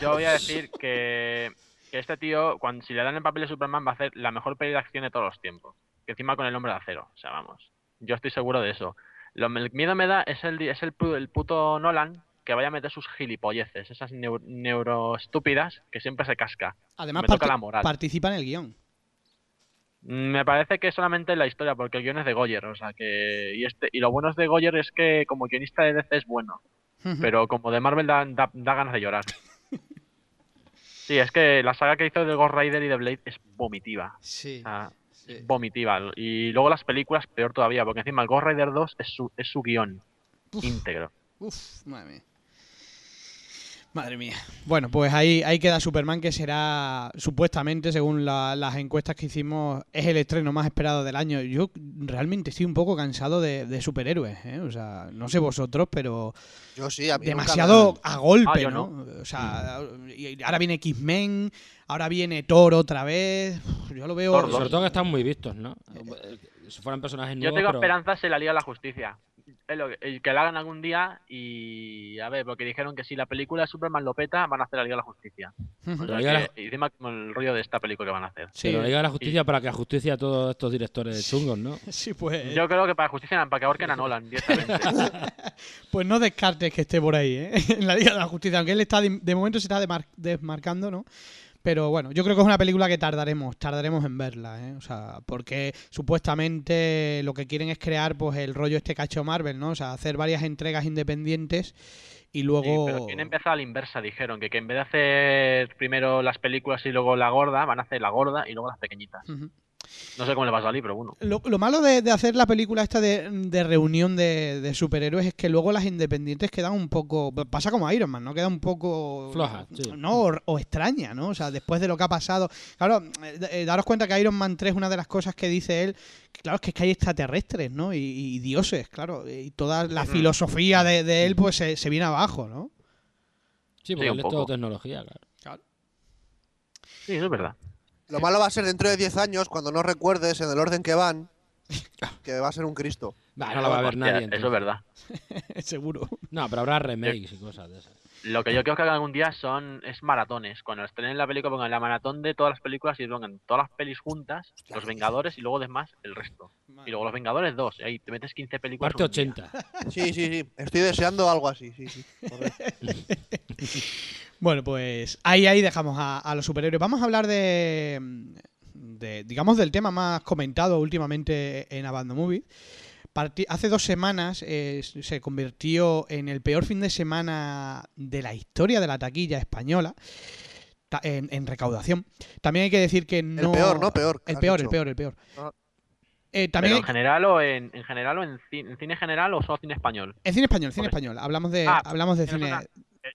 yo voy a decir que, que este tío, cuando si le dan el papel de Superman, va a hacer la mejor peli de acción de todos los tiempos. Que encima con el hombre de acero. O sea, vamos. Yo estoy seguro de eso. Lo el miedo me da es el, es el, pu- el puto Nolan que vaya a meter sus gilipolleces, esas neu- neuroestúpidas que siempre se casca. Además me toca la moral. participa en el guion. Me parece que solamente la historia, porque el guion es de Goyer, o sea que. Y, este, y lo bueno es de Goyer es que como guionista de DC es bueno, pero como de Marvel da, da- da ganas de llorar. <laughs> Sí, es que la saga que hizo de Ghost Rider y de Blade es vomitiva. Sí. o sea, sí. vomitiva. Y luego las películas, peor todavía, porque encima el Ghost Rider 2 es su, es su guion íntegro. Uf, madre mía. Madre mía. Bueno, pues ahí, ahí queda Superman, que será, supuestamente, según la- las encuestas que hicimos, es el estreno más esperado del año. Yo realmente estoy un poco cansado de, de superhéroes, ¿eh? O sea, no sé vosotros, pero Yo sí, a mí nunca me demasiado a golpe, Ah, yo ¿no? O sea, y ahora viene X-Men, ahora viene Thor otra vez. Yo lo veo... Sobre todo que están muy vistos, ¿no? Si fueran personajes Yo nuevos, tengo pero- esperanzas en la Liga de la Justicia. Es lo que, que la hagan algún día y. A ver, porque dijeron que si la película de Superman lo peta, van a hacer la Liga de la Justicia. La Liga de la- que- y encima con el rollo de esta película que van a hacer. Sí, Pero la Liga de la Justicia para que ajusticie a todos estos directores chungos, ¿no? <laughs> sí, pues... Yo creo que para justicia, para que ahorquen a Nolan directamente. <laughs> Pues no descartes que esté por ahí, ¿eh? <laughs> En la Liga de la Justicia, aunque él está de, de momento se está demar- desmarcando, ¿no? Pero bueno, yo creo que es una película que tardaremos, tardaremos en verla, ¿eh? O sea, porque supuestamente lo que quieren es crear pues el rollo este cacho Marvel, ¿no? O sea, hacer varias entregas independientes y Sí, luego... pero quieren empezar a la inversa, dijeron. Que, que en vez de hacer primero las películas y luego la gorda, van a hacer la gorda y luego las pequeñitas. No sé cómo le va a salir, pero bueno. Lo, lo malo de, de hacer la película esta de, de reunión de, de superhéroes es que luego las independientes quedan un poco. Pasa como Iron Man, ¿no? Queda un poco. Floja, sí. No, o, o extraña, ¿no? O sea, después de lo que ha pasado. Claro, eh, eh, daros cuenta que Iron Man 3, una de las cosas que dice él, que claro, es que, es que hay extraterrestres, ¿no? Y, y dioses, claro. Y toda la filosofía de, de él, pues se, se viene abajo, ¿no? Sí, porque un él es todo tecnología, claro. Sí, eso es verdad. Lo malo va a ser dentro de 10 años, cuando no recuerdes en el orden que van, que va a ser un Cristo. Bah, no la va a ver Hostia, nadie. Eso es entonces. verdad. <laughs> Seguro. No, pero habrá remakes y cosas de esas. Lo que yo creo que hagan algún día son es maratones. Cuando estrenen la película, pongan la maratón de todas las películas y pongan todas las pelis juntas, los Vengadores y luego demás el resto. Y luego los Vengadores 2, y ahí te metes 15 películas. Parte en un día. 80. Sí, sí, sí. Estoy deseando algo así, sí, sí. <laughs> <laughs> Bueno, pues ahí, ahí dejamos a, a los superhéroes. Vamos a hablar de, de, digamos, del tema más comentado últimamente en Abando Movie. Parti- hace dos semanas eh, se convirtió en el peor fin de semana de la historia de la taquilla española ta- en, en recaudación. También hay que decir que no... El peor, ¿no? Peor. El peor, el peor, el peor. Eh, Pero también en general o en, en general o en, ci- en cine general o solo cine español. en cine español, cine Porque- español. Hablamos de, Ah, hablamos de cine...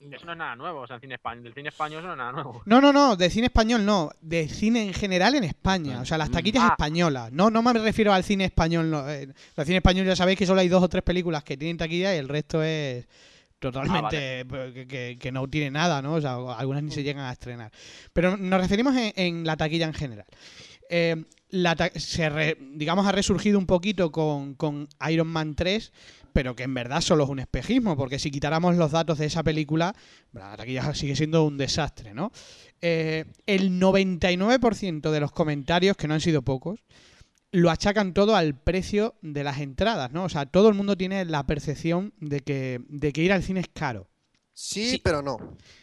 no- Eh, Eso no es nada nuevo, o sea, cine español, del cine español eso no es nada nuevo. No, no, no, de cine español no, de cine en general en España, o sea, las Mm. taquillas Ah. españolas. No, no me refiero al cine español, no, eh, el cine español ya sabéis que solo hay dos o tres películas que tienen taquilla y el resto es totalmente pues, que, que- que no tiene nada, ¿no? O sea, algunas ni se llegan a estrenar. Pero nos referimos en, en la taquilla en general. Eh, la ta- se re- digamos ha resurgido un poquito con, con Iron Man 3, pero que en verdad solo es un espejismo, porque si quitáramos los datos de esa película, la taquilla sigue siendo un desastre, ¿no? Eh, el 99% de los comentarios, que no han sido pocos, lo achacan todo al precio de las entradas, ¿no? O sea, todo el mundo tiene la percepción de que, de que ir al cine es caro. Sí, Sí. pero no.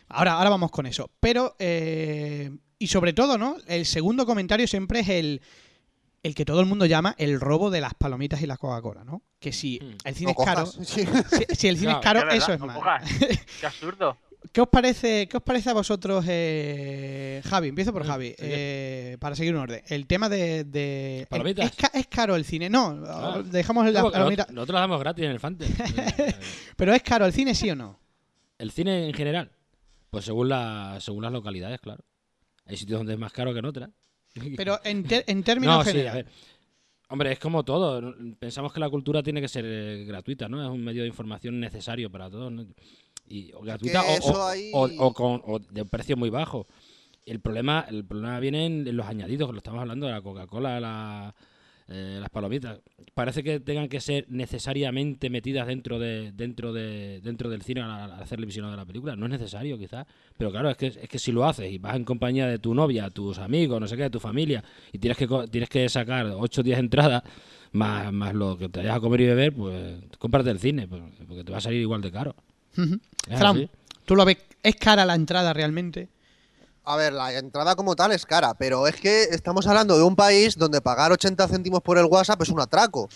Ahora, ahora vamos con eso. Pero, eh, y sobre todo, ¿no? El segundo comentario siempre es el, el que todo el mundo llama el robo de las palomitas y la Coca-Cola, ¿no? Que si Hmm. el cine No es caro. Sí. <laughs> si, si el cine es caro, verdad, eso es no mal. cojas. <laughs> Qué absurdo. ¿Qué os parece, qué os parece a vosotros, eh, Javi? Empiezo por Mm, Javi, eh, para seguir un orden. El tema de... de- ¿Palomitas? ¿Es, ca- es caro el cine? No, Ah. dejamos la No, porque palomita. nosotros, nosotros las damos gratis en el Fante. <laughs> Pero ¿es caro el cine, sí o no? el cine en general, pues según, la, según las localidades, claro. Hay sitios donde es más caro que en otras. <laughs> Pero en, en términos no, sí, a generales. ver. Hombre, es como todo. Pensamos que la cultura tiene que ser eh, gratuita, ¿no? Es un medio de información necesario para todos. ¿no? Y, o gratuita o, o- ahí- o- o con, o de un precio muy bajo. El problema, el problema viene en, en los añadidos, que lo estamos hablando de la Coca-Cola, la, eh, las palomitas. Parece que tengan que ser necesariamente metidas dentro de dentro de dentro del cine al, hacer el visionado de la película. No es necesario, quizás. Pero claro, es que, es que si lo haces y vas en compañía de tu novia, tus amigos, no sé qué, de tu familia, y tienes que, tienes que sacar 8 o 10 entradas, más, más lo que te vayas a comer y beber, pues cómprate el cine, pues, porque te va a salir igual de caro. Fran. ¿tú lo ves? ¿Es cara la entrada realmente? A ver, la entrada como tal es cara, pero es que estamos hablando de un país donde pagar 80 céntimos por el WhatsApp es un atraco.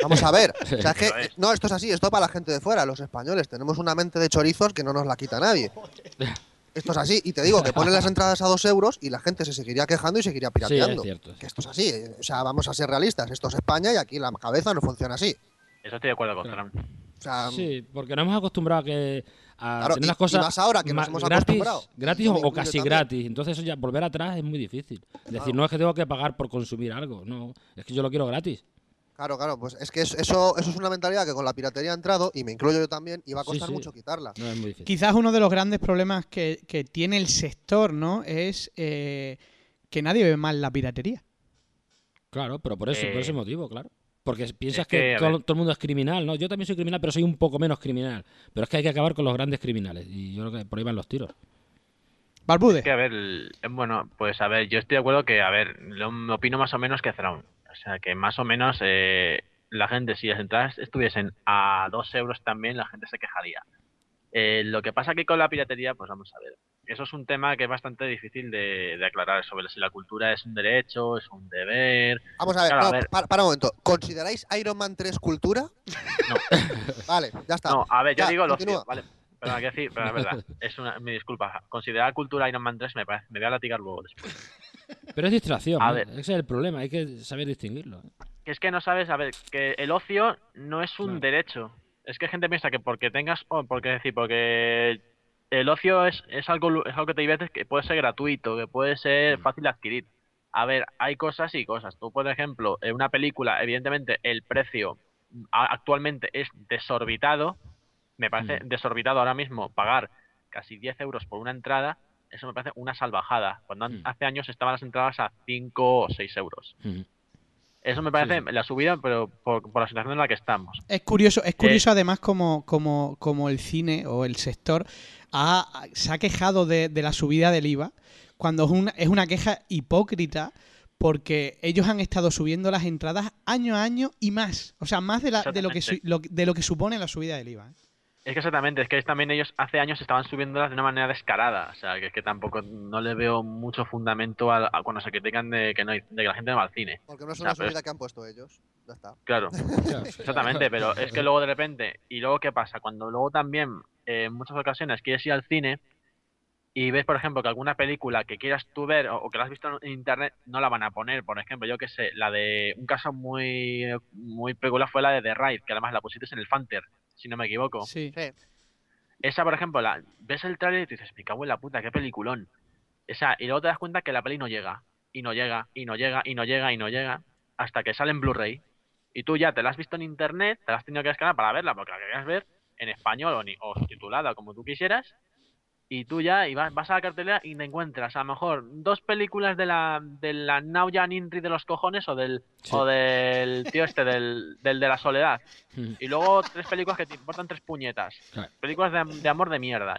Vamos a ver. O sea, <laughs> es que, no, esto es así, esto para la gente de fuera, los españoles. Tenemos una mente de chorizos que no nos la quita nadie. Esto es así. Y te digo que ponen las entradas a dos euros y la gente se seguiría quejando y seguiría Sí, pirateando. es cierto. que esto es así. O sea, vamos a ser realistas. Esto es España y aquí la cabeza no funciona así. Eso estoy de acuerdo con. Fran. O sea, Sí, porque nos hemos acostumbrado a que a Claro, tener y- las y cosas más ahora que nos hemos gratis, acostumbrado. gratis Yo o, casi también. gratis. Entonces eso ya volver atrás es muy difícil. Es decir, Claro. no es que tengo que pagar por consumir algo, no, es que yo lo quiero gratis. Claro, claro, pues es que es- eso, eso es una mentalidad que con la piratería ha entrado, y me incluyo yo también, y va a costar sí. mucho quitarla. No es muy difícil. Quizás uno de los grandes problemas que, que tiene el sector, ¿no? Es eh, que nadie ve mal la piratería. Claro, pero por eso, por Eh, ese motivo, claro. Porque piensas es que, todo, el mundo es criminal, ¿no? Yo también soy criminal, pero soy un poco menos criminal. Pero es que hay que acabar con los grandes criminales. Y yo creo que por ahí van los tiros. Barbude. Que a ver, bueno, pues a ver, yo estoy de acuerdo que, a ver, lo me opino más o menos que Thrawn. O sea, que más o menos eh, la gente, si las entradas estuviesen a dos euros también, la gente se quejaría. Eh, lo que pasa que con la piratería, pues vamos a ver. Eso es un tema que es bastante difícil de, de aclarar sobre si la cultura es un derecho, es un deber. Vamos a ver, Claro, a no, ver. Para, para un momento. ¿Consideráis Iron Man 3 cultura? No. <laughs> vale, ya está. No, a ver, yo Ya, digo lo continúa. ¿vale? Pero hay que decir, pero es verdad, es una, mi disculpa. Considerar cultura Iron Man 3 me, parece, me voy a latigar luego después. Pero es distracción, A ¿no? ver. ese es el problema, hay que saber distinguirlo. que es que no sabes, a ver, que el ocio no es un Claro. derecho. Es que gente piensa que porque tengas, o porque decir, porque el ocio es, es algo es algo que te diviertes que puede ser gratuito, que puede ser Mm. fácil de adquirir. A ver, hay cosas y cosas. Tú, por ejemplo, en una película, evidentemente el precio actualmente es desorbitado. Me parece Mm. desorbitado ahora mismo pagar casi 10 euros por una entrada. Eso me parece una salvajada. Cuando an- Mm. hace años estaban las entradas a 5 o 6 euros. Eso me parece sí. la subida, pero por, por la situación en la que estamos. Es curioso, Eh, es curioso además como, como, como el cine o el sector ha- se ha quejado de, de la subida del IVA cuando es una, es una queja hipócrita porque ellos han estado subiendo las entradas año a año y más. O sea, más de, la- de, lo, que su- Exactamente. lo- de lo que supone la subida del IVA. ¿eh? Es que exactamente, es que también ellos hace años estaban subiéndolas de una manera descarada. O sea, que es que tampoco no le veo mucho fundamento a, a cuando se critican de que, no hay- de que la gente no va al cine. Porque no es o una sea, pero subida que han puesto ellos. Ya está. Claro, <laughs> exactamente, pero es que luego de repente, y luego qué pasa, cuando luego también eh, en muchas ocasiones quieres ir al cine y ves, por ejemplo, que alguna película que quieras tú ver o, o que la has visto en internet no la van a poner, por ejemplo, yo que sé, la de un caso muy muy peculiar fue la de The Ride, que además la pusiste en el Fanter, si no me equivoco. Sí. Sí. Esa, por ejemplo, la, ves el trailer y te dices, me cago en la puta, qué peliculón. Esa, y luego te das cuenta que la peli no llega, y no llega, y no llega, y no llega, y no llega, hasta que sale en Blu-ray. Y tú ya te la has visto en internet, te la has tenido que descargar para verla, porque la querías ver en español o, ni, o subtitulada, como tú quisieras. Y tú ya y vas, vas a la cartelera y te encuentras a lo mejor dos películas de la de la Nauya Ninri de los cojones o del Sí. o del tío este del, del de la soledad Mm. y luego tres películas que te importan tres puñetas Claro. películas de, de amor de mierda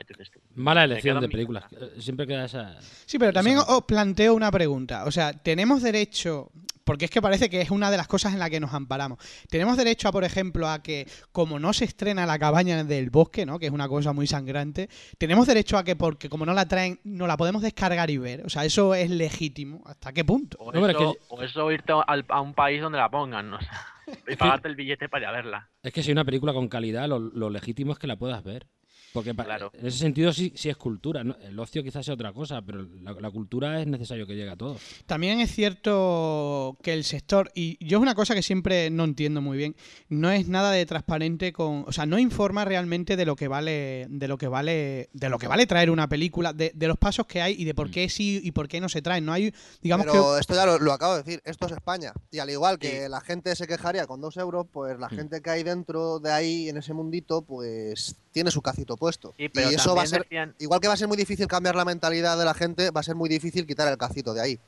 Mala elección de películas. Eh, Siempre queda esa. Sí, pero también os planteo una pregunta. O sea, tenemos derecho, porque es que parece que es una de las cosas en las que nos amparamos. Tenemos derecho a, por ejemplo, a que como no se estrena la cabaña del bosque, ¿no? Que es una cosa muy sangrante, tenemos derecho a que porque como no la traen, no la podemos descargar y ver. O sea, eso es legítimo. ¿Hasta qué punto? o, No, eso, que- o eso irte al- a un país donde la pongan o sea, <laughs> y pagarte el billete para ir a verla Es que si hay una película con calidad, lo, lo legítimo es que la puedas ver. Porque Claro. en ese sentido sí, sí es cultura. ¿no? El ocio quizás sea otra cosa, pero la, la cultura es necesario que llegue a todos. También es cierto que el sector, y yo es una cosa que siempre no entiendo muy bien, no es nada de transparente con, o sea, no informa realmente de lo que vale, de lo que vale, de lo que vale traer una película, de, de los pasos que hay y de por qué sí y por qué no se traen. No hay, digamos Pero que esto ya lo, lo acabo de decir, esto es España. Y al igual que la gente se quejaría con dos euros, pues la Sí. gente que hay dentro de ahí, en ese mundito, pues tiene su cacito puesto. Sí, pero y eso va a ser, decían- igual que va a ser muy difícil cambiar la mentalidad de la gente, va a ser muy difícil quitar el cacito de ahí.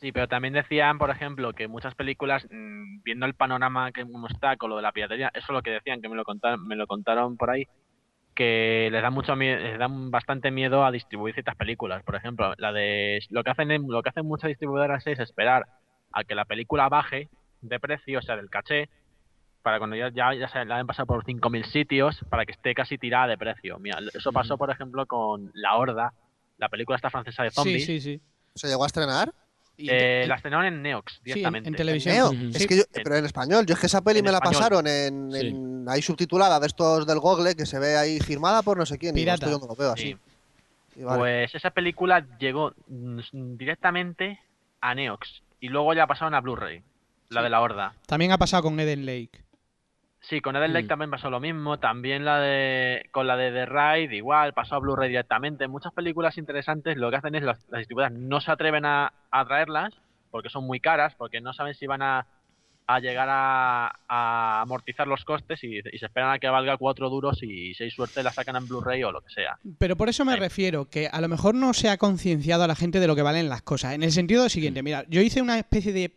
Sí, pero también decían, por ejemplo, que muchas películas, mm, viendo el panorama que uno está con lo de la piratería, eso es lo que decían, que me lo contaron, me lo contaron por ahí, que les da mucho miedo, les dan bastante miedo a distribuir ciertas películas. Por ejemplo, la de lo que hacen en- lo que hacen muchas distribuidoras es esperar a que la película baje de precio, o sea, del caché, para cuando ya, ya, ya se la han pasado por 5.000 sitios, para que esté casi tirada de precio. Mira, eso pasó, por ejemplo, con La Horda, la película esta francesa de sí, zombies. sí, sí. ¿Se llegó a estrenar? Y Eh, la estrenaron en Neox sí, en, directamente. en televisión. Neo, Ujú. es Sí. que yo, pero en español, yo es que esa peli En me la español. pasaron en, Sí. en- ahí subtitulada de estos del Google que se ve ahí firmada por no sé quién. Pirata. Y esto yo no lo veo así. Sí. Y vale. Pues esa película llegó mm, directamente a Neox y luego ya pasaron a Blu-ray, la Sí. de la Horda. También ha pasado con Eden Lake. Sí, con Eden Lake Mm. también pasó lo mismo, también la de con la de The Ride igual, pasó a Blu-ray directamente. Muchas películas interesantes lo que hacen es las, las distribuidoras no se atreven a, a traerlas porque son muy caras, porque no saben si van a, a llegar a, a amortizar los costes y, y se esperan a que valga cuatro duros y si hay suerte la sacan en Blu-ray o lo que sea. Pero por eso me Sí. refiero, que a lo mejor no se ha concienciado a la gente de lo que valen las cosas. En el sentido siguiente, mira, yo hice una especie de,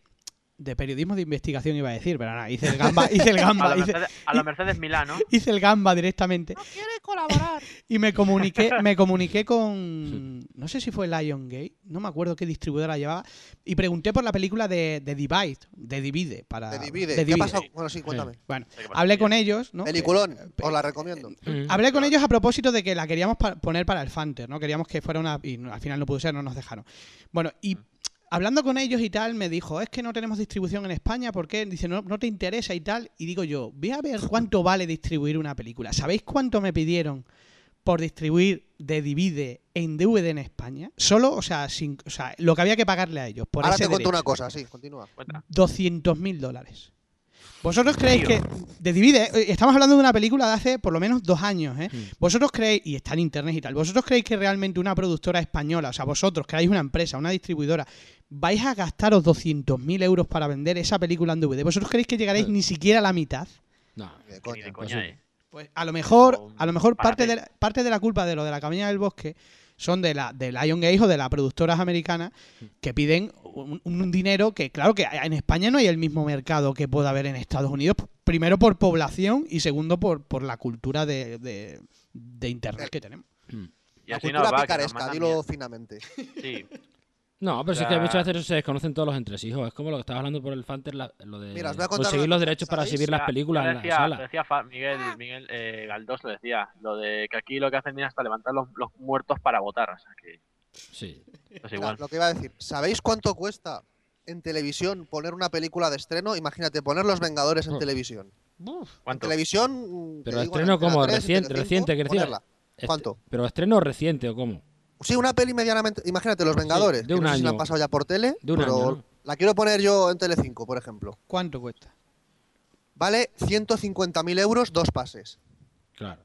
de periodismo de investigación, iba a decir, pero nada, hice el gamba, <laughs> hice el A gamba, la hice, Mercedes, a la Mercedes Milano. hice el gamba directamente. quiere colaborar. <laughs> Y me comuniqué, me <laughs> comuniqué con. No sé si fue Lion Gate, no me acuerdo qué distribuidora llevaba. Y pregunté por la película de, de Divide, de Divide. Para, Te divide. de ¿Qué ha pasado? Bueno, sí, cuéntame. Bueno, hablé con ellos, ¿no? Peliculón, Eh, os la recomiendo. Mm. Hablé con ellos a propósito de que la queríamos pa- poner para el Fanter, ¿no? Queríamos que fuera una. Y no- al final no pudo ser, no nos dejaron. Bueno, y hablando con ellos y tal, me dijo, es que no tenemos distribución en España, ¿por qué? Dice, no, no te interesa y tal. Y digo yo, voy a ver cuánto vale distribuir una película. ¿Sabéis cuánto me pidieron por distribuir de Divide en DVD en España? Solo, o sea, sin, o sea, lo que había que pagarle a ellos. Por Ahora ese te cuento derecho. una cosa, sí, continúa. Cuenta. 200 mil dólares. ¿Vosotros creéis Tío. que de Divide, eh, estamos hablando de una película de hace por lo menos dos años, ¿eh? Mm. ¿Vosotros creéis, y está en internet y tal, ¿vosotros creéis que realmente una productora española, o sea, vosotros creáis una empresa, una distribuidora, vais a gastaros 200.000 euros para vender esa película en DVD? ¿Vosotros creéis que llegaréis Eh. ni siquiera a la mitad? No. Ni de pues coña, eh. Pues a lo mejor, a lo mejor parte de, la, parte de la culpa de lo de la cabaña del bosque son de la de Lion Gate o de las productoras americanas que piden un, un dinero que, claro, que en España no hay el mismo mercado que pueda haber en Estados Unidos. Primero por población y segundo por, por la cultura de, de- de internet que tenemos. Mm. Y La así cultura va, picaresca, dilo finamente. Sí, <laughs> No, pero si es O que sea- muchas veces se desconocen todos los entresijos. Es como lo que estabas hablando por el Fanter, la- lo de Mira, os voy a contar conseguir los derechos para exhibir las películas ya en la decía, sala. decía Fa- Miguel, Miguel eh, Galdós lo decía, lo de que aquí lo que hacen es hasta levantar los, los muertos para votar, o sea que Sí. es Mira, igual. lo que iba a decir, ¿sabéis cuánto cuesta en televisión poner una película de estreno? Imagínate, poner Los Vengadores en televisión. En ¿Cuánto? televisión. mm, te Pero digo, estreno en como 3, reciente, reciente, que decía. ¿Cuánto? ¿Pero estreno reciente o cómo? Sí, una peli medianamente. Imagínate, Los Vengadores. de que un no sé si la han año. pasado ya por tele. De un pero año, ¿no? La quiero poner yo en Telecinco, por ejemplo. ¿Cuánto cuesta? Vale 150.000 euros, dos pases. Claro.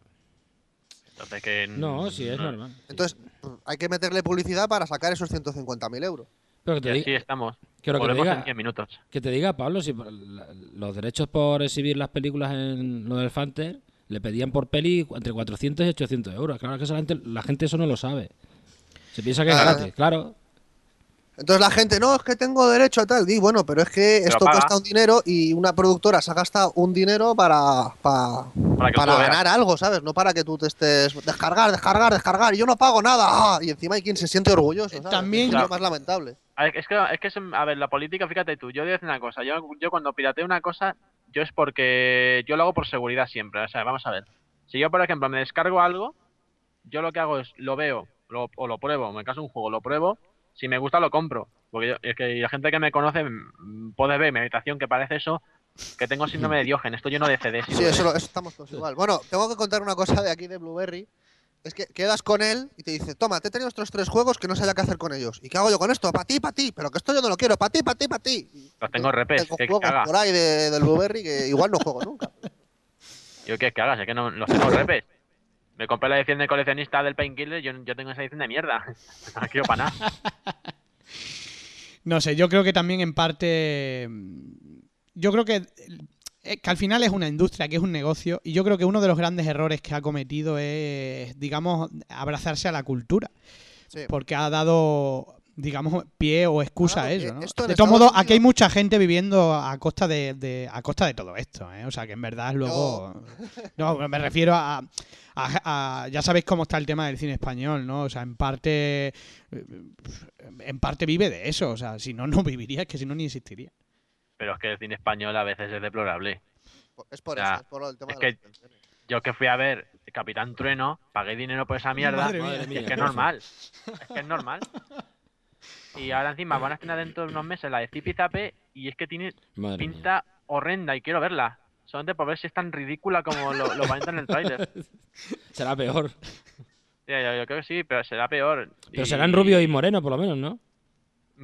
Entonces que No, sí, es no- normal. Sí. Entonces, hay que meterle publicidad para sacar esos 150.000 euros. Pero que te, Y diga, así estamos. quiero que te diga- en 10 minutos. que te diga, Pablo, si los derechos por exhibir las películas en lo del Fanter Le pedían por peli entre 400 y 800 euros. Claro que esa gente- la gente eso no lo sabe. Se piensa que es Ah. gratis, claro. Entonces la gente, no, es que tengo derecho a tal. Di, bueno, pero es que Pero esto paga. cuesta un dinero y una productora se ha gastado un dinero para, para, Para ganar algo, ¿sabes? No para que tú te estés descargar, descargar, descargar. Y yo no pago nada. ¡Ah! Y encima hay quien se siente orgulloso, ¿sabes? También- Es lo Claro. más lamentable. A ver, Es que, es que, a ver, la política, fíjate tú, yo voy a decir una cosa, yo, yo cuando pirateo una cosa, yo es porque yo lo hago por seguridad siempre, o sea, vamos a ver. Si yo, por ejemplo, me descargo algo, yo lo que hago es, lo veo, lo- o lo pruebo, me caso un juego, lo pruebo, si me gusta lo compro, porque yo- es que la gente que me conoce mm, puede ver mi habitación que parece eso, que tengo síndrome de Diógenes, esto lleno de CDs. Sí, eso, lo- eso estamos todos igual. Bueno, tengo que contar una cosa de aquí de Blueberry. Es que quedas con él y te dice, toma, te he tenido estos tres juegos que no sabía qué hacer con ellos. ¿Y qué hago yo con esto? Para ti, para ti. Pero que esto yo no lo quiero. Para ti, para ti, para ti. Los tengo repes, Tengo que juegos por ahí de- del Blueberry que igual no juego nunca. Yo qué que hagas, es que no los tengo repes. Me compré la edición de coleccionista del Painkiller, yo, yo tengo esa edición de mierda. <laughs> No la quiero para nada. No sé, yo creo que también en parte. Yo creo que, eh, que al final es una industria, que es un negocio, y yo creo que uno de los grandes errores que ha cometido es, digamos, abrazarse a la cultura, Sí. porque ha dado, digamos, pie o excusa Claro, a eso. eh, ¿no? esto De todos modos, aquí hay mucha gente viviendo a costa de, de- a costa de todo esto, ¿eh? o sea que en verdad luego. No, me refiero a, a- a- Ya sabéis cómo está el tema del cine español, ¿no? O sea, en parte. En parte vive de eso, o sea, si no, no viviría, es que si no ni existiría. Pero es que el cine español a veces es deplorable. Es por eso, es por el tema es de que-. Yo que fui a ver Capitán Trueno, pagué dinero por esa mierda. Madre mía. Es que es normal. Es que es normal. Y ahora encima van a estrenar dentro de unos meses la de Zipi Zape y es que tiene Madre mía. pinta horrenda y quiero verla. Solamente por ver si es tan ridícula como lo, lo aparenta en el tráiler. <laughs> Será peor. Ya, yo creo que sí, pero será peor. Pero Y- serán rubio y moreno, por lo menos, ¿no?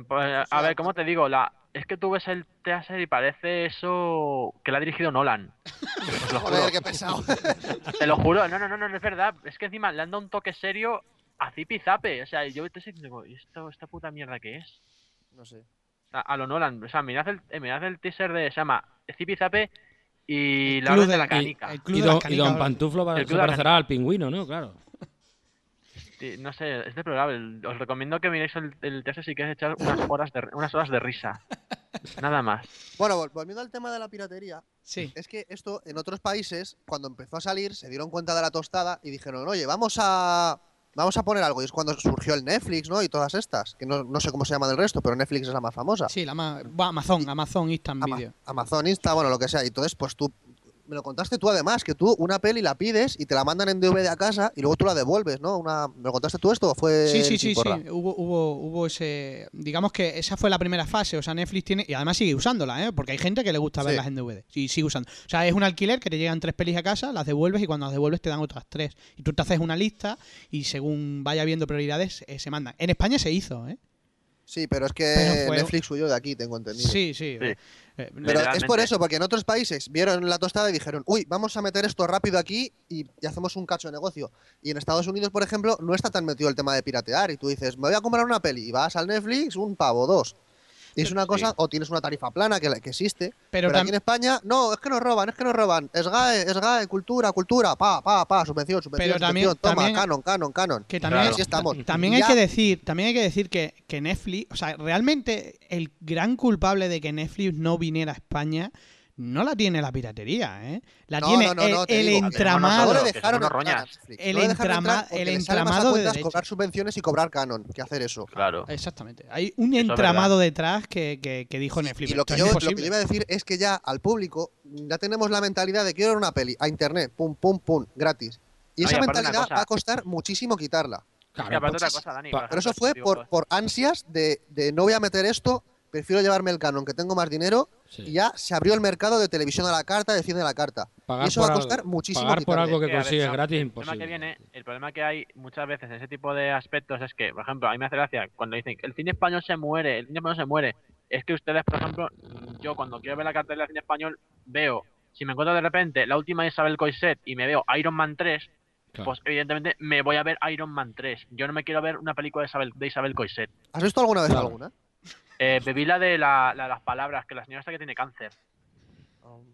Pues, a ver, ¿cómo te digo? La... Es que tú ves el teaser y parece eso que la ha dirigido Nolan. <laughs> Os lo juro. Joder, qué pesado. Te lo juro. No, no, no, no, no es verdad. Es que encima le han dado un toque serio a Zipi Zape. O sea, yo te estoy diciendo, ¿y esto, esta puta mierda qué es? no sé. A, a lo Nolan. O sea, mirad el, eh, mirad el teaser de. Se llama Zipi Zape y El la club orden de de- la y- canica. el club Y de don, las y don. Pantuflo va- se de parecerá al pingüino, ¿no? Claro. Sí, no sé, es deplorable. Os recomiendo que miréis el, el teaser si queréis echar unas horas de, unas horas de risa. Nada más. Bueno, vol- volviendo al tema de la piratería, Sí. es que esto en otros países, cuando empezó a salir, se dieron cuenta de la tostada y dijeron, oye, vamos a, vamos a poner algo. Y es cuando surgió el Netflix, ¿no? Y todas estas, que no, no sé cómo se llaman el resto, pero Netflix es la más famosa. Sí, la más. Amazon, Amazon Instant Ama- Video. Amazon, Insta, bueno, lo que sea. Y entonces, pues tú, me lo contaste tú además, que tú una peli la pides y te la mandan en DVD a casa y luego tú la devuelves, ¿no? Una, ¿Me lo contaste tú esto o fue Sí, sí, sí, sí. Hubo, hubo, hubo ese. Digamos que esa fue la primera fase. O sea, Netflix tiene. Y además sigue usándola, ¿eh? Porque hay gente que le gusta Sí. verlas en DVD. Y sigue usando. O sea, es un alquiler que te llegan tres pelis a casa, las devuelves y cuando las devuelves te dan otras tres. Y tú te haces una lista y según vaya viendo prioridades, eh, se mandan. En España se hizo, ¿eh? Sí, pero es que Pero fue- Netflix huyó de aquí, tengo entendido. Sí, sí. Sí. eh, Pero es por eso, porque en otros países vieron la tostada y dijeron, uy, vamos a meter esto rápido aquí y, y hacemos un cacho de negocio. Y en Estados Unidos, por ejemplo, no está tan metido el tema de piratear. Y tú dices, me voy a comprar una peli y vas al Netflix, un pavo, dos. Y es una cosa, o tienes una tarifa plana que, que existe. Pero, Pero, aquí en España, no, es que nos roban, es que nos roban. Es GAE, es GAE, cultura, cultura, pa, pa, pa, subvención, subvención, Pero también- subvención, toma, también- canon, canon, canon. que también, Claro. Así estamos. También hay ya- que decir, también hay que decir que, que Netflix, o sea, realmente el gran culpable de que Netflix no viniera a España no la tiene la piratería, ¿eh? La No, tiene no, no, el, el digo, entramado. No le dejaron. El No le dejaron entrama- el entramado de cobrar subvenciones y cobrar canon que hacer eso. Claro. Exactamente. Hay un Eso entramado detrás que, que, que dijo Netflix. Y lo "Esto que, yo, lo que imposible". yo iba a decir es que ya al público ya tenemos la mentalidad de quiero ver una peli a internet, pum, pum, pum, gratis. Y esa mentalidad cosa. va a costar muchísimo quitarla. Claro, Y aparte otra cosa, Dani. pa- por Pero eso fue por, por ansias de, de no voy a meter esto, prefiero llevarme el canon que tengo más dinero sí. y ya se abrió el mercado de televisión a la carta, de cine a la carta. Pagar y eso va a algo- costar muchísimo Pagar por algo que consigues gratis El problema que imposible. viene, el problema que hay muchas veces en ese tipo de aspectos es que, por ejemplo, a mí me hace gracia cuando dicen el cine español se muere, el cine español se muere. Es que ustedes, por ejemplo, yo cuando quiero ver la cartelera de cine español veo, si me encuentro de repente la última de Isabel Coixet y me veo Iron Man 3, Claro. pues evidentemente me voy a ver Iron Man 3. Yo no me quiero ver una película de Isabel, de Isabel Coixet. ¿Has visto alguna vez Claro. alguna? Eh, bebí la de la, la- las palabras, que la señora esta que tiene cáncer.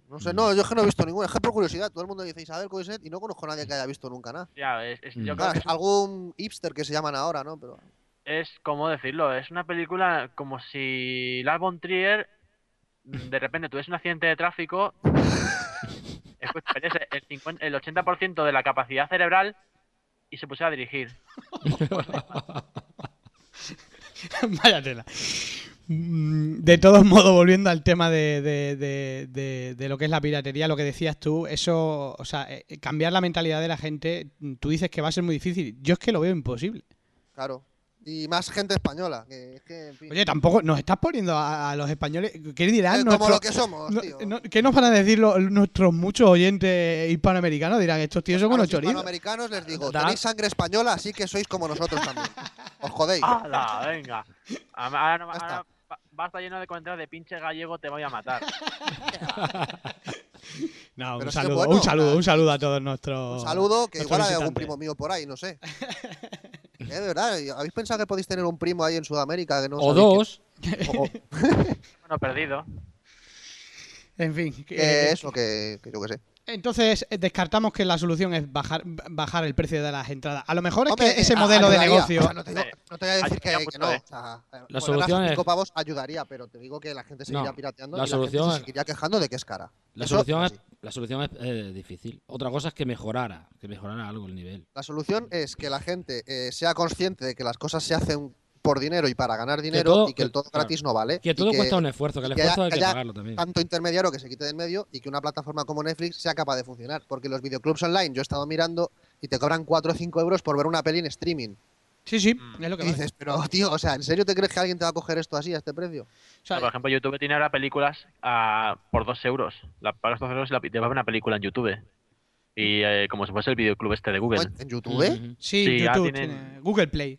No sé, no, yo es que no he visto ninguna. Es que por curiosidad, todo el mundo dice Isabel Coixet y no conozco a nadie que haya visto nunca nada. Ya, es, es- yo Mm. creo Ah, que es, algún hipster que se llaman ahora, ¿no? Pero es, ¿cómo decirlo? Es una película como si Lars von Trier de repente tuviese un accidente de tráfico, <laughs> el, 50 el 80% de la capacidad cerebral y se pusiera a dirigir. <laughs> <laughs> Vaya tela. Mm, De todos <laughs> modos, volviendo al tema de, de- de- de- de lo que es la piratería, lo que decías tú, eso, o sea, eh, cambiar la mentalidad de la gente, mm, tú dices que va a ser muy difícil. Yo es que lo veo imposible. claro. Y más gente española, que es que, en fin. Oye, tampoco nos estás poniendo a, a los españoles. ¿Qué dirán Eh, como nuestros- lo que somos, no- tío. no- ¿Qué nos van a decir los- nuestros muchos oyentes hispanoamericanos? Dirán, estos tíos son unos los chorizos. hispanoamericanos les digo, tenéis sangre española, así que sois como nosotros también. <laughs> Os jodéis. ¡Hala! Venga. <laughs> Ahora, no- ahora va va a estar lleno de comentarios de pinche gallego, te voy a matar. <laughs> No, un saludo, bueno, un saludo, un saludo a todos nuestros. Un saludo, que igual hay algún primo mío por ahí, no sé. <laughs> Eh, de verdad, ¿habéis pensado que podéis tener un primo ahí en Sudamérica que no o dos. que- <laughs> o- o- Bueno, perdido. En fin, que- que eso, que, que yo qué sé. Entonces, eh, descartamos que la solución es bajar, bajar el precio de las entradas. A lo mejor es Hombre, que ese eh, modelo de negocio. O sea, no, te digo- no te voy a decir que, que no. eh. O sea, La solución a es- cinco pavos ayudaría, pero te digo que la gente seguiría No, pirateando la y solución la gente es- se seguiría quejando de que es cara. La Eso, solución, es, la solución es eh, difícil. Otra cosa es que mejorara, que mejorara algo el nivel. La solución es que la gente eh, sea consciente de que las cosas se hacen por dinero y para ganar dinero todo- y que el todo claro. gratis no vale. Que y todo cuesta un esfuerzo, que el y que haya- esfuerzo hay que que haya pagarlo también. tanto intermediario que se quite del medio y que una plataforma como Netflix sea capaz de funcionar. Porque los videoclubs online, yo he estado mirando y te cobran 4 o 5 euros por ver una peli en streaming. Sí, sí, Mm. es lo que Y dices, pero tío, o sea, ¿en serio te crees que alguien te va a coger esto así a este precio? O sea, Por ejemplo, YouTube tiene ahora películas ah, por dos euros. La pagas dos euros y la, te va a ver una película en YouTube. Y eh, como si fuese el videoclub este de Google. ¿En YouTube? sí, sí, ya YouTube, tienen- tiene- Google Play.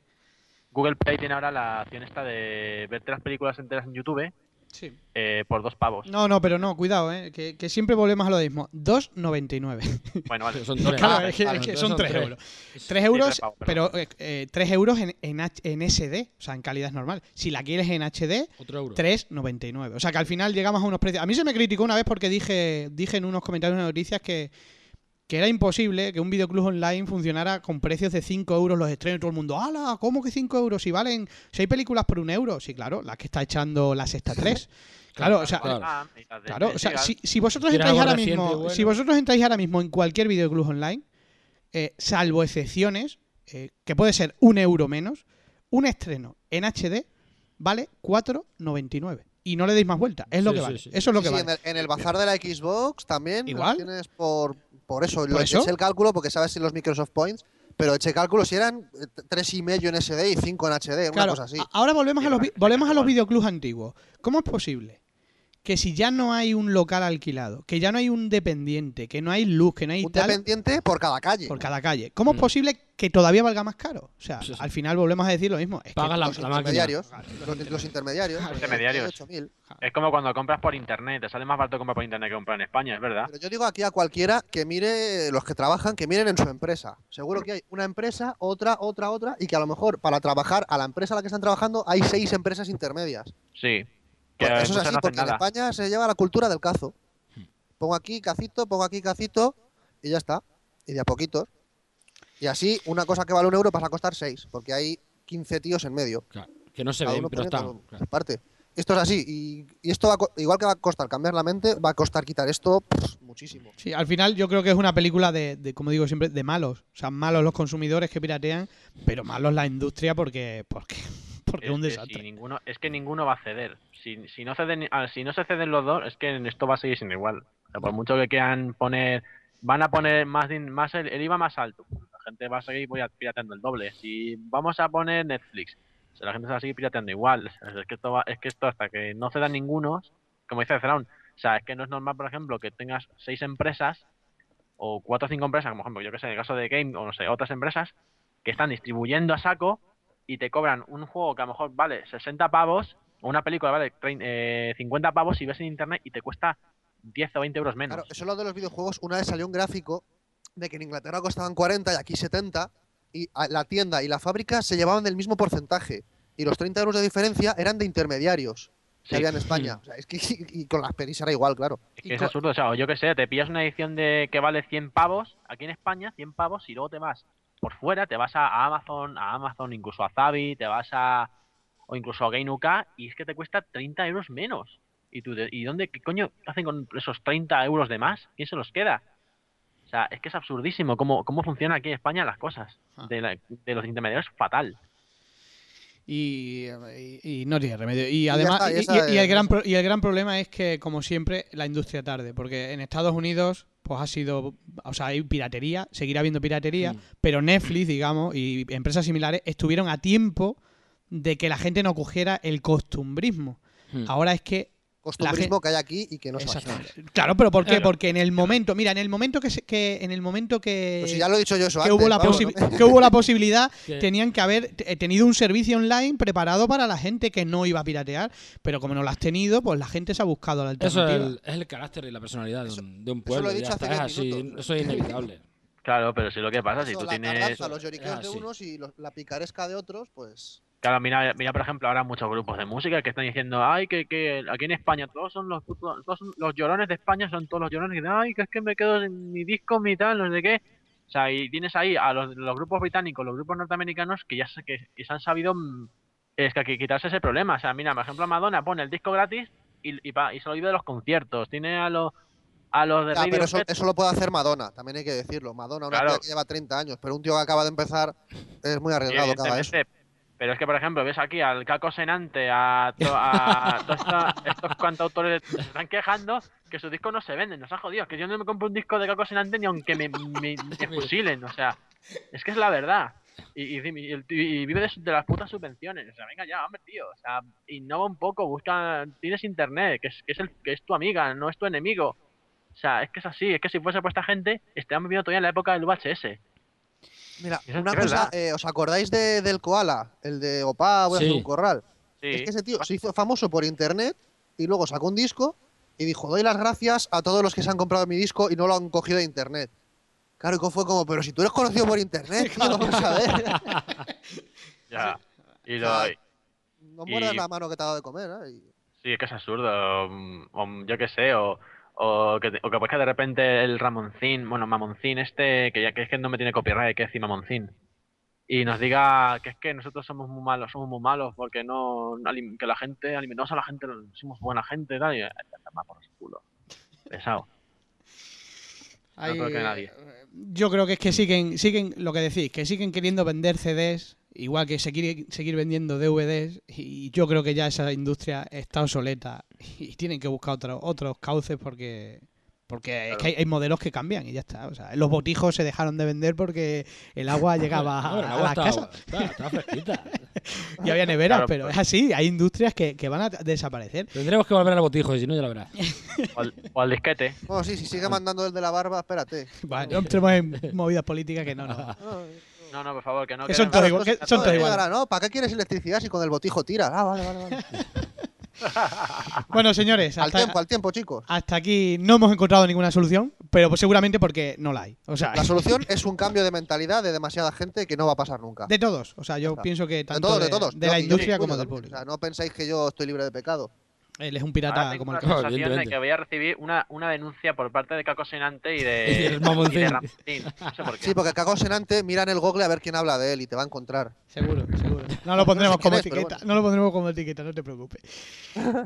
Google Play tiene ahora la opción esta de verte las películas enteras en YouTube Sí. eh, por dos pavos. No, no, pero no, cuidado, eh, que, que siempre volvemos a lo mismo. 2,99. Bueno, vale. <laughs> Son tres. Claro, Ah, es que, claro, es que entonces son 3 tres. euros. Sí, 3 euros, pavos, pero eh, 3 euros en, en, H- en SD, o sea, en calidad normal. Si la quieres en HD, Otro euro. 3,99. O sea que al final llegamos a unos precios. A mí se me criticó una vez porque dije, dije en unos comentarios de noticias que, que era imposible que un videoclub online funcionara con precios de 5 euros los estrenos. Y todo el mundo, ¡hala! ¿Cómo que 5 euros? Si valen. Si hay películas por un euro. Sí, claro, las que está echando la sexta 3. <laughs> Claro, o sea, Claro. Ah, Claro, o sea, Netflix, si, si vosotros ¿Quieres entráis ahora mismo, bueno? si vosotros entráis ahora mismo en cualquier videoclub online, eh, salvo excepciones, eh, que puede ser un euro menos, un estreno en HD vale 4,99 y no le deis más vuelta, es lo Sí, que vale, sí. eso es lo que sí, vale. en, el, en el bazar de la Xbox también Igual. tienes por, por eso. Lo ¿Por eso? eché el cálculo porque sabes si los Microsoft Points, pero eché cálculo si eran eh, tres y medio en SD y 5 en HD, una cosa así. ahora volvemos a los volvemos a los videoclubs antiguos. ¿Cómo es posible que si ya no hay un local alquilado, que ya no hay un dependiente, que no hay luz, que no hay Un tal, dependiente por cada calle. por cada calle, ¿cómo es Mm. posible que todavía valga más caro? O sea, Sí, sí. al final volvemos a decir lo mismo. Es que la, los la intermediarios, los, los intermediarios, eh, Intermediarios. 8.000. Es como cuando compras por internet. Te sale más barato comprar por internet que comprar en España, es verdad. Pero yo digo aquí a cualquiera que mire, los que trabajan, que miren en su empresa. Seguro que hay una empresa, otra, otra, otra, y que a lo mejor para trabajar a la empresa a la que están trabajando hay seis empresas intermedias. Sí. Que Pues eso es así, no porque en. España se lleva la cultura del cazo. Pongo aquí cacito, pongo aquí cacito, y ya está. Y de a poquitos. Y así, una cosa que vale un euro pasa a costar seis, porque hay 15 tíos en medio. Claro, que no se Cada ven, pero están. claro. parte. Esto es así, y, y esto va igual que va a costar cambiar la mente, va a costar quitar esto pff, muchísimo. Sí, al final yo creo que es una película de, de, como digo siempre, de malos. O sea, malos los consumidores que piratean, pero malos la industria porque porque, porque es un desastre. si ninguno, es que ninguno va a ceder. Si, si, no ceden, ah, si no se ceden los dos, es que esto va a seguir siendo igual. O sea, por mucho que quieran poner, van a poner más, más el, el IVA más alto. La gente va a seguir pirateando el doble. Si vamos a poner Netflix, o sea, la gente se va a seguir pirateando igual. O sea, es, que esto va- es que esto hasta que no cedan ninguno, como dice Zeraun, o sea, es que no es normal, por ejemplo, que tengas seis empresas o cuatro o cinco empresas, como ejemplo, yo que sé, en el caso de Game o no sé, otras empresas, que están distribuyendo a saco y te cobran un juego que a lo mejor vale 60 pavos, o una película vale trein- eh, 50 pavos y ves en internet y te cuesta 10 o 20 euros menos. Claro, eso es lo de los videojuegos. Una vez salió un gráfico de que en Inglaterra costaban 40 y aquí 70, y la tienda y la fábrica se llevaban del mismo porcentaje. Y los 30 euros de diferencia eran de intermediarios. si había en <laughs> España. O sea, es que <laughs> y, con las pelis era igual, claro. Es que absurdo, o sea, o yo qué sé, te pillas una edición de que vale 100 pavos aquí en España, 100 pavos, y luego te vas por fuera, te vas a Amazon, a Amazon, incluso a Zavi, te vas a. o incluso a Gainuka, y es que te cuesta 30 euros menos. ¿Y, tú, de- ¿y dónde, qué coño hacen con esos 30 euros de más? ¿Quién se los queda? O sea, es que es absurdísimo cómo, cómo funciona aquí en España las cosas. Ah. De, la- de los intermediarios, fatal. Y, y- y no tiene remedio. Y además, está, y el gran pro- y el gran problema es que, como siempre, la industria tarde. Porque en Estados Unidos, pues ha sido. O sea, hay piratería, seguirá habiendo piratería, Mm. pero Netflix, digamos, y empresas similares estuvieron a tiempo de que la gente no cogiera el costumbrismo. Mm. Ahora es que Costumbrismo que hay aquí y que no se. Claro, pero ¿por qué? Claro. Porque en el momento, mira, en el momento que, se- que en el momento que, Pues si ya lo he dicho yo eso que antes. hubo la vamos, que hubo la posibilidad, <laughs> tenían que haber eh, tenido un servicio online preparado para la gente que no iba a piratear, pero como no lo has tenido, pues la gente se ha buscado la Eso es alternativa. el, es el carácter y la personalidad de Eso- un, de un eso pueblo. lo he dicho hace está, es 10 así, minutos. eso es inevitable. Claro, pero si lo que pasa, si Eso, tú la tienes. tardanza, los lloriqueos de unos y los- la picaresca de otros, pues. Claro, mira, mira, por ejemplo, ahora muchos grupos de música que están diciendo, ay, que, que aquí en España todos son los putos- todos son- los llorones de España son todos los llorones que dicen, ay, que es que me quedo sin mi disco, mi tal, no sé qué. O sea, y tienes ahí a los, los grupos británicos, los grupos norteamericanos que ya se, que, que se han sabido mm, es que, quitarse ese problema. O sea, mira, por ejemplo, Madonna pone el disco gratis y, y, pa- y se lo olvida de los conciertos. Tiene a los a los de Ya, pero eso, eso lo puede hacer Madonna, también hay que decirlo. Madonna, una Claro. tía que lleva 30 años, pero un tío que acaba de empezar es muy arriesgado haga eso. Pero es que, por ejemplo, ves aquí al Caco Senante, a, to- a <laughs> todos esta- estos cantautores se están quejando que sus discos no se venden, nos ha jodido. Que yo no me compro un disco de Caco Senante ni aunque me, me, <laughs> me fusilen, o sea, es que es la verdad. Y, y, y- y- vive de las putas subvenciones. O sea, venga ya, hombre, tío. O sea, innova un poco, busca. Tienes internet, que es, que es, el, que es tu amiga, no es tu enemigo. O sea, es que es así. Es que si fuese por esta gente, estaríamos viviendo todavía en la época del VHS. Mira, una cosa, eh, ¿os acordáis de, del koala? El de Opa, voy a hacer un corral. Sí. Es que ese tío se hizo famoso por internet y luego sacó un disco y dijo, doy las gracias a todos los que se han comprado mi disco y no lo han cogido de internet. Claro, y fue como, pero si tú eres conocido por internet, tío, vamos a ver. <laughs> Ya. Y lo, No Y- muerdas la mano que te ha dado de comer, ¿eh? Y- Sí, es que es absurdo. mm, O, yo qué sé, o, o que, o que pues que de repente el Ramoncín, bueno, Mamoncín este, que ya que es que no me tiene copyright, que decir Mamoncín. Y nos diga que es que nosotros somos muy malos, somos muy malos porque no, no que la gente, alimentamos a la gente, somos buena gente tal, y eh, toma por el culo. Pesado. Hay- creo que nadie. Yo creo que es que siguen, siguen, lo que decís, que siguen queriendo vender CDs, igual que seguir, seguir vendiendo DVDs, y yo creo que ya esa industria está obsoleta y tienen que buscar otro- otros cauces porque porque es que hay, hay modelos que cambian y ya está. O sea, los botijos se dejaron de vender porque el agua <laughs> llegaba a, las está, casas está- está fresquita. <laughs> y había neveras, Claro, pero es así, hay industrias que, que van a desaparecer. Tendremos que volver al botijo, y si no, ya lo verás. <laughs> O al, o al disquete. Bueno, sí, si sigue mandando el de la barba, espérate. Vale, no entremos en movidas políticas que no, no. No, No, por favor, que no. Que son todos son iguales. ¿no? ¿Para qué quieres electricidad si con el botijo tiras? Ah, vale, vale, vale. <laughs> Bueno, señores, Al tiempo, al tiempo, chicos. hasta aquí no hemos encontrado ninguna solución, pero pues seguramente porque no la hay. O sea, La solución <laughs> es un cambio de mentalidad de demasiada gente que no va a pasar nunca. de todos. O sea, yo está. pienso que De tanto todos, de, de todos. de la yo industria como del público. O sea, no pensáis que yo estoy libre de pecado. Él es un Ahora pirata tengo como el la que... No, sensación de que voy a recibir una, una denuncia por parte de Caco Senante y de, <laughs> Y Mamoncín. y de Ramoncín. No sé por qué. Sí, porque Cago Senante mira en el Google a ver quién habla de él y te va a encontrar. Seguro, seguro. No lo pondremos No sé quién como es, etiqueta. bueno. No lo pondremos como etiqueta, no te preocupes.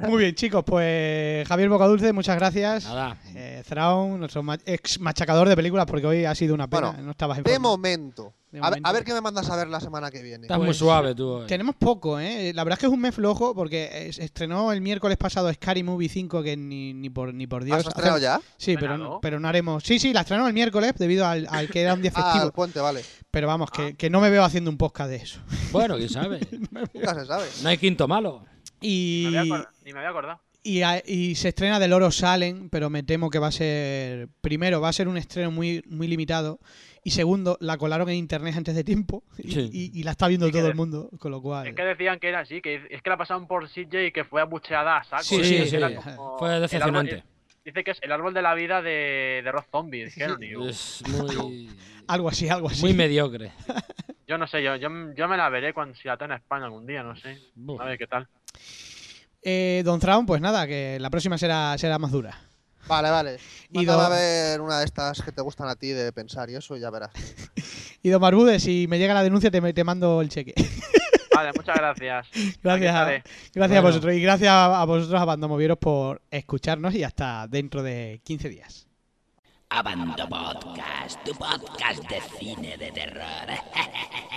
Muy bien, chicos, pues Javier Bocadulce, muchas gracias. Nada. Eh, Thrawn, nuestro ma- ex machacador de películas, porque hoy ha sido una pena. Bueno, no estabas en De momento. De A ver, momento. a ver qué me mandas a ver la semana que viene. Estás muy Pues, suave tú. hoy. Tenemos poco, ¿eh? La verdad es que es un mes flojo porque estrenó el miércoles pasado Scary Movie 5 que ni, ni por ni por Dios. ¿Has estrenado ya? Sí, pero, no- pero no haremos. Sí, sí, la estrenó el miércoles debido al, al que era un <laughs> día Ah, festivo. el puente, vale. Pero vamos, que, que no me veo haciendo un podcast de eso. Bueno, quién sabe. <laughs> Nunca se sabe. No hay quinto malo. Y, Me había acor- Ni me había acordado. y, a- y se estrena del Oro Salen, pero me temo que va a ser. Primero, va a ser un estreno muy, muy limitado. Y segundo, la colaron en internet antes de tiempo. Y, Sí. y- y la está viendo todo de- el mundo. Con lo cual. Es que decían que era así, que es que la pasaron por CJ y que fue abucheada a saco. Sí, sí, sí. como Fue decepcionante. Dice que es el árbol de la vida de, de Rob Zombie. yo, Es muy, <laughs> Algo así, algo así. muy mediocre. <laughs> yo no sé, yo, yo, yo me la veré cuando si la tenga en España algún día, no sé. Buf. A ver qué tal. Eh, Don Traum, pues nada, que la próxima será, será más dura. Vale, vale. Y a ver una de estas que te gustan a ti de pensar y eso ya verás. <laughs> Y Don Barbude, si me llega la denuncia, te, te mando el cheque. Vale, muchas gracias. <laughs> gracias, a, gracias a vosotros. Y gracias a, a vosotros, a Bandomovieros, por escucharnos y hasta dentro de 15 días. Abando Podcast, tu podcast de cine de terror. <laughs>